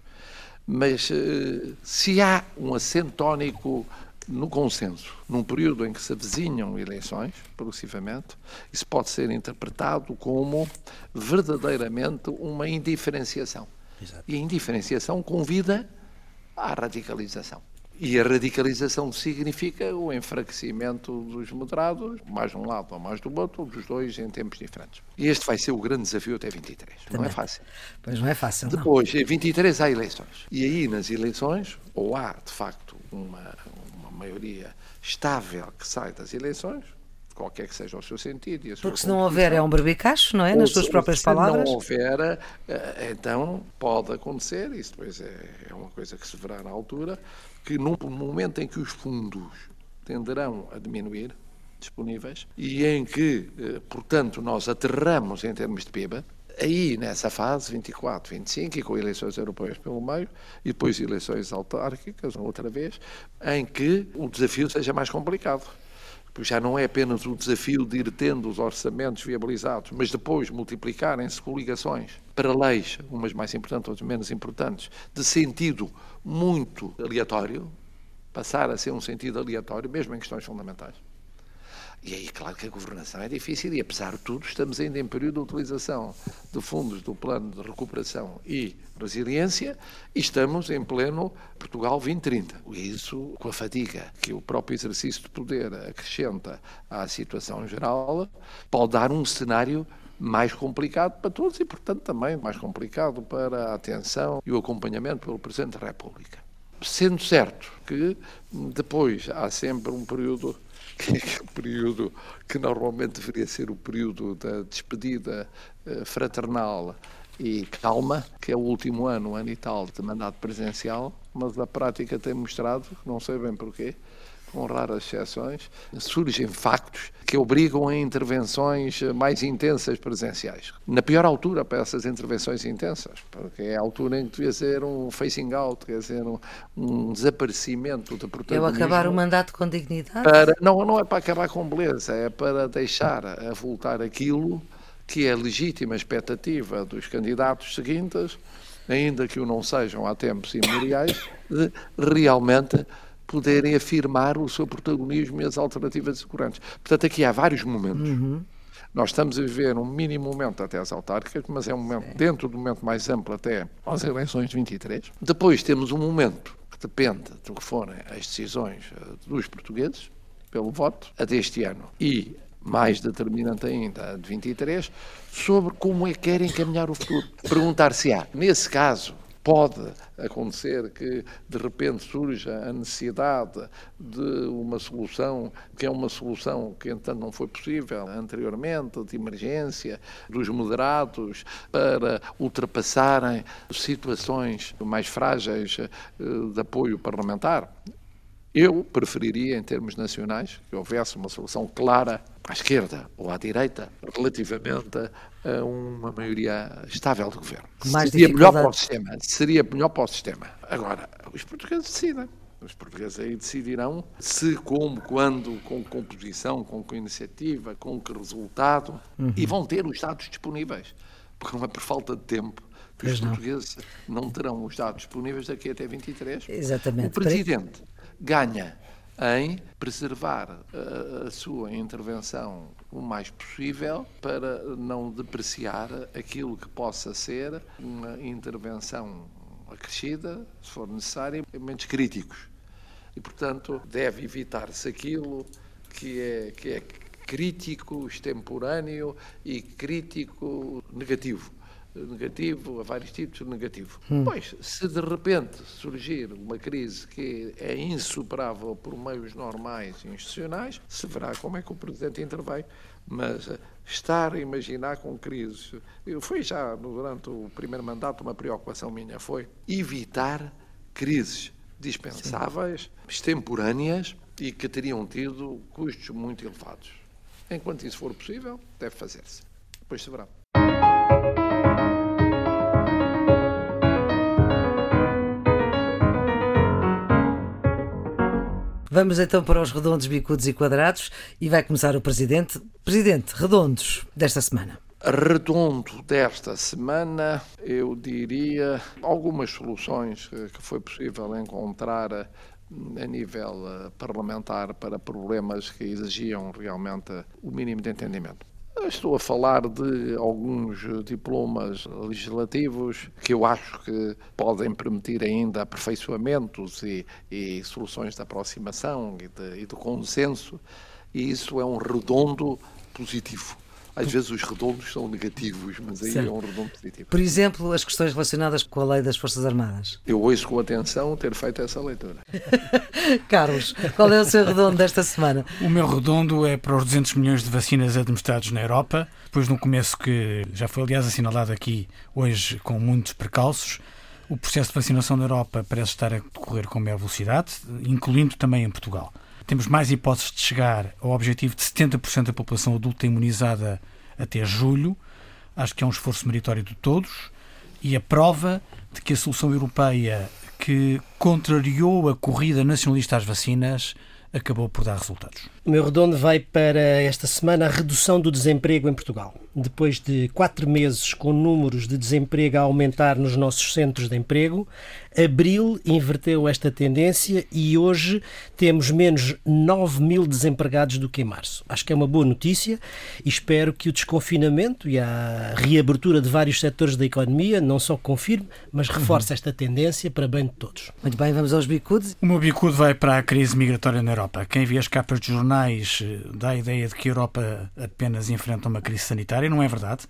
Mas eh, se há um acento tónico no consenso, num período em que se avizinham eleições, progressivamente, isso pode ser interpretado como verdadeiramente uma indiferenciação. Exato. E a indiferenciação convida à radicalização. E a radicalização significa o enfraquecimento dos moderados, mais de um lado ou mais do outro, dos dois em tempos diferentes. E este vai ser o grande desafio até 23. Também. Não é fácil. Pois não é fácil. Depois, não. em 23 há eleições. E aí, nas eleições, ou há, de facto, uma, uma maioria estável que sai das eleições, qualquer que seja o seu sentido. E Porque se não houver é um berbicacho, não é? Nas suas próprias se palavras. Se não houver, eh, então pode acontecer, isso depois é, é uma coisa que se verá na altura, que num momento em que os fundos tenderão a diminuir, disponíveis, e em que, eh, portanto, nós aterramos em termos de PIB, aí nessa fase, 24, 25, e com eleições europeias pelo meio, e depois eleições autárquicas, outra vez, em que o desafio seja mais complicado já não é apenas o desafio de ir tendo os orçamentos viabilizados, mas depois multiplicarem-se coligações para leis, umas mais importantes, outras menos importantes, de sentido muito aleatório, passar a ser um sentido aleatório, mesmo em questões fundamentais. E aí, claro que a governação é difícil e, apesar de tudo, estamos ainda em período de utilização de fundos do Plano de Recuperação e Resiliência e estamos em pleno Portugal 2030. Isso, com a fadiga que o próprio exercício de poder acrescenta à situação geral, pode dar um cenário mais complicado para todos e, portanto, também mais complicado para a atenção e o acompanhamento pelo Presidente da República. Sendo certo que depois há sempre um período que é o período que normalmente deveria ser o período da despedida eh, fraternal e calma, que é o último ano, um ano e tal, de mandato presidencial, mas a prática tem mostrado, não sei bem porquê, com raras exceções, surgem factos que obrigam a intervenções mais intensas presenciais. Na pior altura para essas intervenções intensas, porque é a altura em que devia ser um facing out, quer dizer, um, um desaparecimento de protagonismo. É acabar o mandato com dignidade? Para, não, não é para acabar com beleza, é para deixar a voltar aquilo que é a legítima expectativa dos candidatos seguintes, ainda que o não sejam há tempos imemoriais, de realmente poderem afirmar o seu protagonismo e as alternativas segurantes. Portanto, aqui há vários momentos. Uhum. Nós estamos a viver um mínimo momento até as autárquicas, mas é um momento, Sim. dentro do momento mais amplo até às eleições de 23. Depois temos um momento que depende do que forem as decisões eh, dos portugueses, pelo voto, a deste ano. E mais determinante ainda, a de 23, sobre como é que querem encaminhar o futuro. Perguntar-se-á, nesse caso, pode acontecer que de repente surja a necessidade de uma solução que é uma solução que entanto não foi possível anteriormente, de emergência, dos moderados, para ultrapassarem situações mais frágeis eh, de apoio parlamentar. Eu preferiria, em termos nacionais, que houvesse uma solução clara à esquerda ou à direita relativamente a uma maioria estável de governo. Mais seria melhor para o sistema. Seria melhor para o sistema. Agora, os portugueses decidem. Os portugueses aí decidirão se, como, quando, com composição, com que iniciativa, com que resultado, uhum. e vão ter os dados disponíveis. Porque não é por falta de tempo que os portugueses não terão os dados disponíveis daqui até 23. Exatamente. O Presidente ganha em preservar a, a, sua intervenção o mais possível para não depreciar aquilo que possa ser uma intervenção acrescida, se for necessário, em momentos críticos. E, portanto, deve evitar-se aquilo que é, que é crítico, extemporâneo e crítico negativo negativo, a vários tipos de negativo. Hum. Pois, se de repente surgir uma crise que é insuperável por meios normais e institucionais, se verá como é que o Presidente intervém. Mas eh, estar a imaginar com crises, foi já durante o primeiro mandato uma preocupação minha, foi evitar crises dispensáveis, Sim. extemporâneas e que teriam tido custos muito elevados. Enquanto isso for possível, deve fazer-se. Depois se verá. Vamos então para os redondos, bicudos e quadrados e vai começar o Presidente. Presidente, redondos desta semana. Redondo desta semana, eu diria algumas soluções que foi possível encontrar a nível eh, parlamentar para problemas que exigiam realmente o mínimo de entendimento. Estou a falar de alguns diplomas legislativos que eu acho que podem permitir ainda aperfeiçoamentos e, e soluções de aproximação e de, e de consenso, e isso é um redondo positivo. Às vezes os redondos são negativos, mas aí certo. é um redondo positivo. Por exemplo, as questões relacionadas com a lei das Forças Armadas. Eu ouço com atenção ter feito essa leitura. Carlos, qual é o seu redondo desta semana? O meu redondo é para os 200 milhões de vacinas administrados na Europa, depois no começo que já foi aliás assinalado aqui hoje com muitos precalços. O processo de vacinação na Europa parece estar a decorrer com maior velocidade, incluindo também em Portugal temos mais hipóteses de chegar ao objetivo de 70% da população adulta imunizada até julho. Acho que é um esforço meritório de todos e a prova de que a solução europeia que contrariou a corrida nacionalista às vacinas acabou por dar resultados. O meu redondo vai para esta semana a redução do desemprego em Portugal. Depois de quatro meses com números de desemprego a aumentar nos nossos centros de emprego, abril inverteu esta tendência e hoje temos menos 9 mil desempregados do que em março. Acho que é uma boa notícia e espero que o desconfinamento e a reabertura de vários setores da economia não só confirme, mas reforce esta tendência para bem de todos. Muito bem, vamos aos bicudos. O meu bicudo vai para a crise migratória na Europa. Quem vê as capas de jornais eh, dá a ideia de que a Europa apenas enfrenta uma crise sanitária. Não é verdade.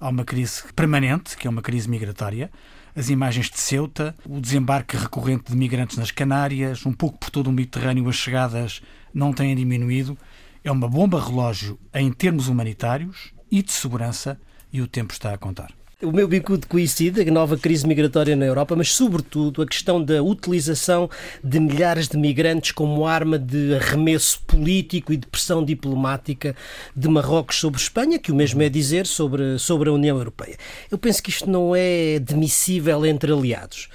Há uma crise permanente, que é uma crise migratória as imagens de Ceuta, o desembarque recorrente de migrantes nas Canárias, um pouco por todo o Mediterrâneo, as chegadas não têm diminuído. É uma bomba relógio em termos humanitários e de segurança e o tempo está a contar. O meu bicudo coincide, a nova crise migratória na Europa, mas sobretudo a questão da utilização de milhares de migrantes como arma de arremesso político e de pressão diplomática de Marrocos sobre Espanha, que o mesmo é dizer sobre, sobre a União Europeia. Eu penso que isto não é admissível entre aliados.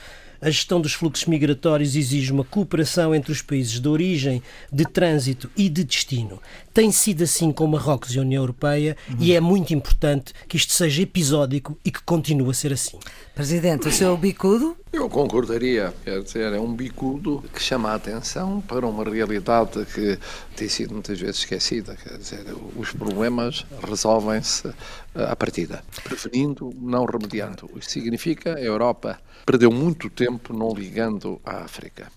A gestão dos fluxos migratórios exige uma cooperação entre os países de origem, de trânsito e de destino. Tem sido assim com Marrocos e a União Europeia uhum. e é muito importante que isto seja episódico e que continue a ser assim. Presidente, o seu bicudo? Eu concordaria. Quer dizer, é um bicudo que chama a atenção para uma realidade que tem sido muitas vezes esquecida. Quer dizer, os problemas resolvem-se à partida, prevenindo, não remediando. Isto significa a Europa perdeu muito tempo não ligando à África.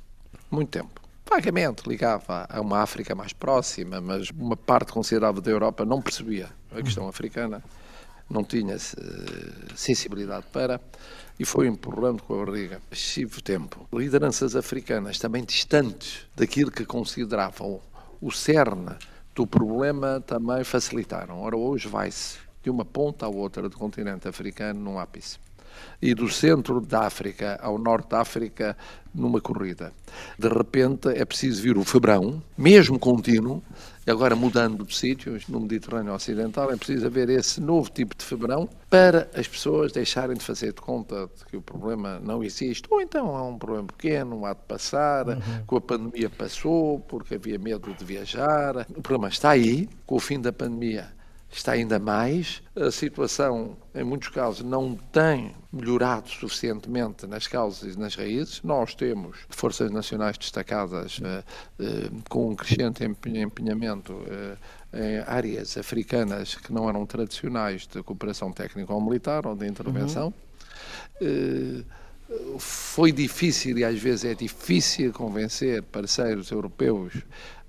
Muito tempo. Vagamente ligava a uma África mais próxima, mas uma parte considerável da Europa não percebia a questão africana, não tinha eh, sensibilidade para, e foi empurrando com a barriga excessivo tempo. Lideranças africanas também distantes daquilo que consideravam o cerne do problema também facilitaram. Ora, hoje vai-se de uma ponta à outra do continente africano num ápice. e do centro da África ao norte da África numa corrida. De repente é preciso vir o febrão, mesmo contínuo, agora mudando de sítios no Mediterrâneo Ocidental, é preciso haver esse novo tipo de febrão para as pessoas deixarem de fazer de conta de que o problema não existe, ou então é um problema pequeno, há de passar, uhum. com a pandemia passou, porque havia medo de viajar. O problema está aí, com o fim da pandemia está ainda mais. A situação, em muitos casos, não tem melhorado suficientemente nas causas e nas raízes. Nós temos forças nacionais destacadas uh, uh, com um crescente empenhamento uh, em áreas africanas que não eram tradicionais de cooperação técnico-militar ou de intervenção. Uhum. foi difícil e às vezes é difícil convencer parceiros europeus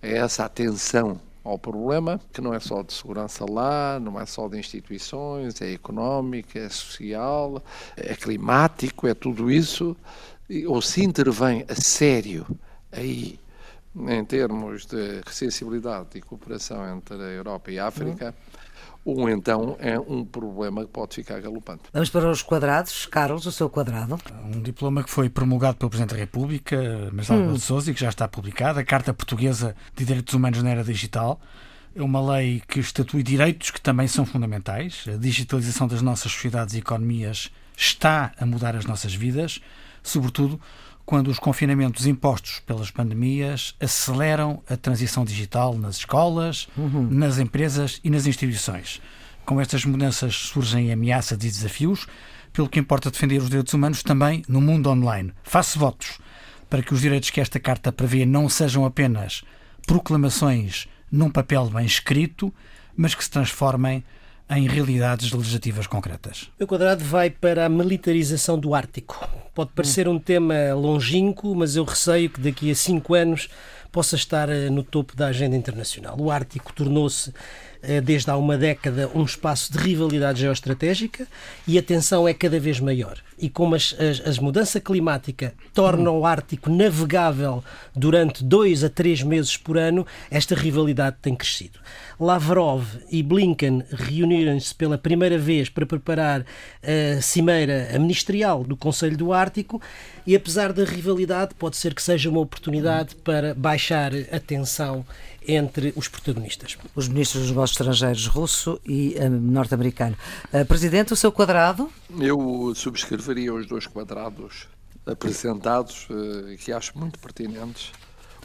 a essa atenção ao problema, que não é só de segurança lá, não é só de instituições, é económico, é social, é climático, é tudo isso, ou se intervém a sério aí em termos de sensibilidade e cooperação entre a Europa e a África, ou então é um problema que pode ficar galopante. Vamos para os quadrados. Carlos, o seu quadrado. Um diploma que foi promulgado pelo Presidente da República, Marcelo hum. de Sousa, e que já está publicado, a Carta Portuguesa de Direitos Humanos na Era Digital. É uma lei que estatui direitos que também são fundamentais. A digitalização das nossas sociedades e economias está a mudar as nossas vidas, sobretudo quando os confinamentos impostos pelas pandemias aceleram a transição digital nas escolas, uhum. nas empresas e nas instituições. Com estas mudanças surgem ameaças e desafios, pelo que importa defender os direitos humanos também no mundo online. Faço votos para que os direitos que esta carta prevê não sejam apenas proclamações num papel bem escrito, mas que se transformem em realidades legislativas concretas. O quadrado vai para a militarização do Ártico. Pode parecer um tema longínquo, mas eu receio que daqui a cinco anos possa estar eh, no topo da agenda internacional. O Ártico tornou-se desde há uma década um espaço de rivalidade geoestratégica e a tensão é cada vez maior. E como as, as, as mudança climática tornam o Ártico navegável durante dois a três meses por ano, esta rivalidade tem crescido. Lavrov e Blinken reuniram-se pela primeira vez para preparar a cimeira ministerial do Conselho do Ártico e apesar da rivalidade pode ser que seja uma oportunidade para baixar a tensão entre os protagonistas. Os ministros dos negócios estrangeiros russo e uh, norte-americano. Uh, Presidente, o seu quadrado? Eu subscreveria os dois quadrados apresentados, uh, que acho muito pertinentes.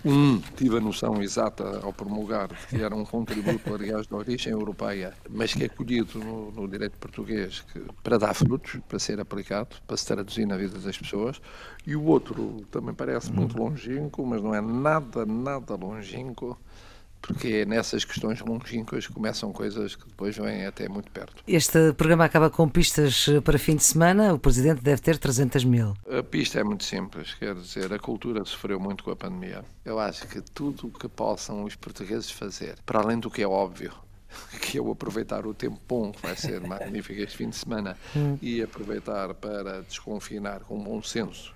Um, tive a noção exata ao promulgar que era um contributo, aliás, de origem europeia, mas que é colhido no, no, direito português que, para dar frutos, para ser aplicado, para se traduzir na vida das pessoas. E o outro também parece muito longínquo, mas não é nada, nada longínquo porque é nessas questões longínquas começam coisas que depois vêm até muito perto. Este programa acaba com pistas para fim de semana. O Presidente deve ter 300 mil. A pista é muito simples, quer dizer, a cultura sofreu muito com a pandemia. Eu acho que tudo o que possam os portugueses fazer, para além do que é óbvio, que o aproveitar o tempo bom, que vai ser magnífico este fim de semana, hum. e aproveitar para desconfinar com bom senso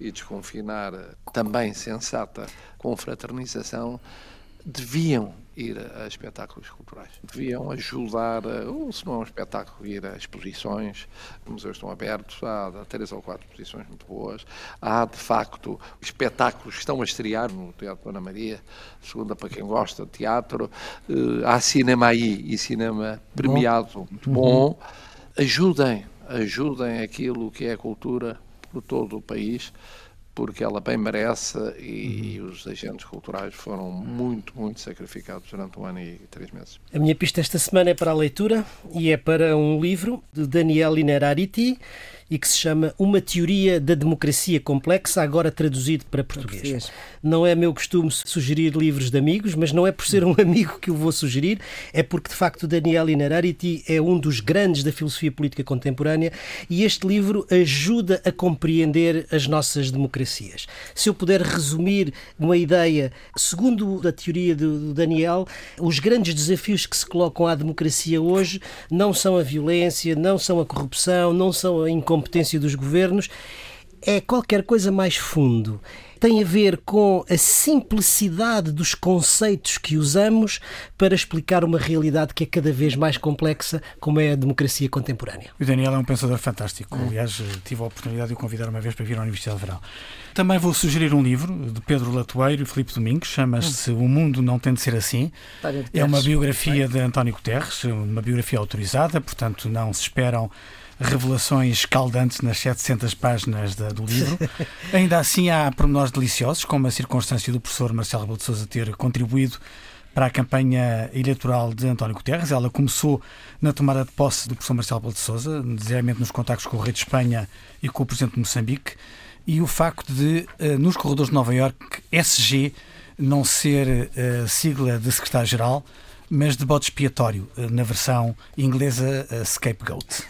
e desconfinar também sensata com fraternização, deviam ir a, espetáculos culturais, deviam ajudar, ou se não é um espetáculo, ir a exposições, os museus estão abertos, há, três ou quatro exposições muito boas, há de facto espetáculos que estão a estrear no Teatro Ana Maria, segunda para quem gosta de teatro, eh, há cinema aí e cinema premiado bom. muito bom, uhum. ajudem, ajudem aquilo que é a cultura por todo o país, porque ela bem merece e, uhum. os agentes culturais foram muito, muito sacrificados durante um ano e três meses. A minha pista esta semana é para a leitura e é para um livro de Daniel Inerariti e que se chama Uma Teoria da Democracia Complexa, agora traduzido para português. Não é meu costume sugerir livros de amigos, mas não é por ser um amigo que o vou sugerir, é porque de facto Daniel Inarariti é um dos grandes da filosofia política contemporânea e este livro ajuda a compreender as nossas democracias. Se eu puder resumir uma ideia, segundo a teoria do Daniel, os grandes desafios que se colocam à democracia hoje não são a violência, não são a corrupção, não são a incompetência dos governos, é qualquer coisa mais fundo tem a ver com a simplicidade dos conceitos que usamos para explicar uma realidade que é cada vez mais complexa, como é a democracia contemporânea. O Daniel é um pensador fantástico. Aliás, tive a oportunidade de o convidar uma vez para vir à Universidade de Verão. Também vou sugerir um livro de Pedro Latoeiro e Filipe Domingos, chama-se O Mundo Não Tem de Ser Assim. É uma biografia de António Guterres, uma biografia autorizada, portanto não se esperam revelações escaldantes nas 700 páginas da, do livro. Ainda assim, há pormenores deliciosos, como a circunstância do professor Marcelo Rebelo de Sousa ter contribuído para a campanha eleitoral de António Guterres. Ela começou na tomada de posse do professor Marcelo Rebelo de Sousa, diariamente nos contactos com o rei de Espanha e com o presidente de Moçambique, e o facto de, eh, nos corredores de Nova Iorque, SG não ser uh, sigla de secretário-geral, mas de bode expiatório, uh, na versão inglesa uh, scapegoat.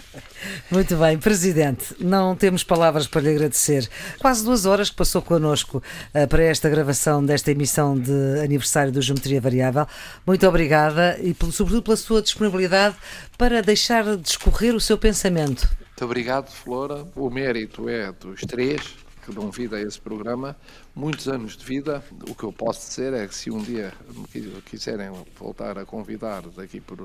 Muito bem, Presidente, não temos palavras para lhe agradecer. Quase duas horas que passou connosco para esta gravação desta emissão de aniversário do Geometria Variável. Muito obrigada e, sobretudo, pela sua disponibilidade para deixar discorrer o seu pensamento. Muito obrigado, Flora. O mérito é dos três que dão vida a esse programa, muitos anos de vida. O que eu posso dizer é que se um dia me quiserem voltar a convidar daqui por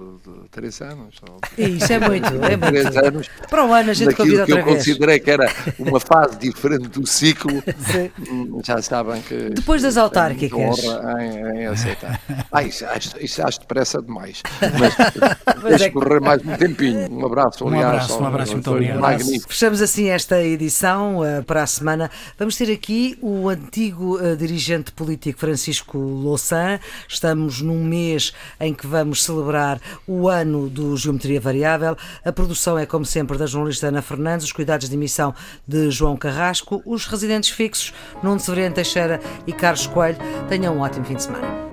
três anos. Isso é muito, é muito. Anos, Para o ano a gente convida que eu vez. considerei que era uma fase diferente do ciclo, Sim. já sabem que. Depois das autárquicas. Em, em aceitar. Ah, isso, isso, isso acho depressa demais. Mas, mas é correr mais um tempinho. Um abraço, um aliás. Abraço, um abraço, muito obrigado. Magnífico. Fechamos assim esta edição uh, para a semana. Vamos ter aqui o antigo uh, dirigente político Francisco Louçã. Estamos num mês em que vamos celebrar o ano do Geometria Variável. A produção é, como sempre, da jornalista Ana Fernandes, os cuidados de emissão de João Carrasco, os residentes fixos, Nuno Severino Teixeira e Carlos Coelho. Tenham um ótimo fim de semana.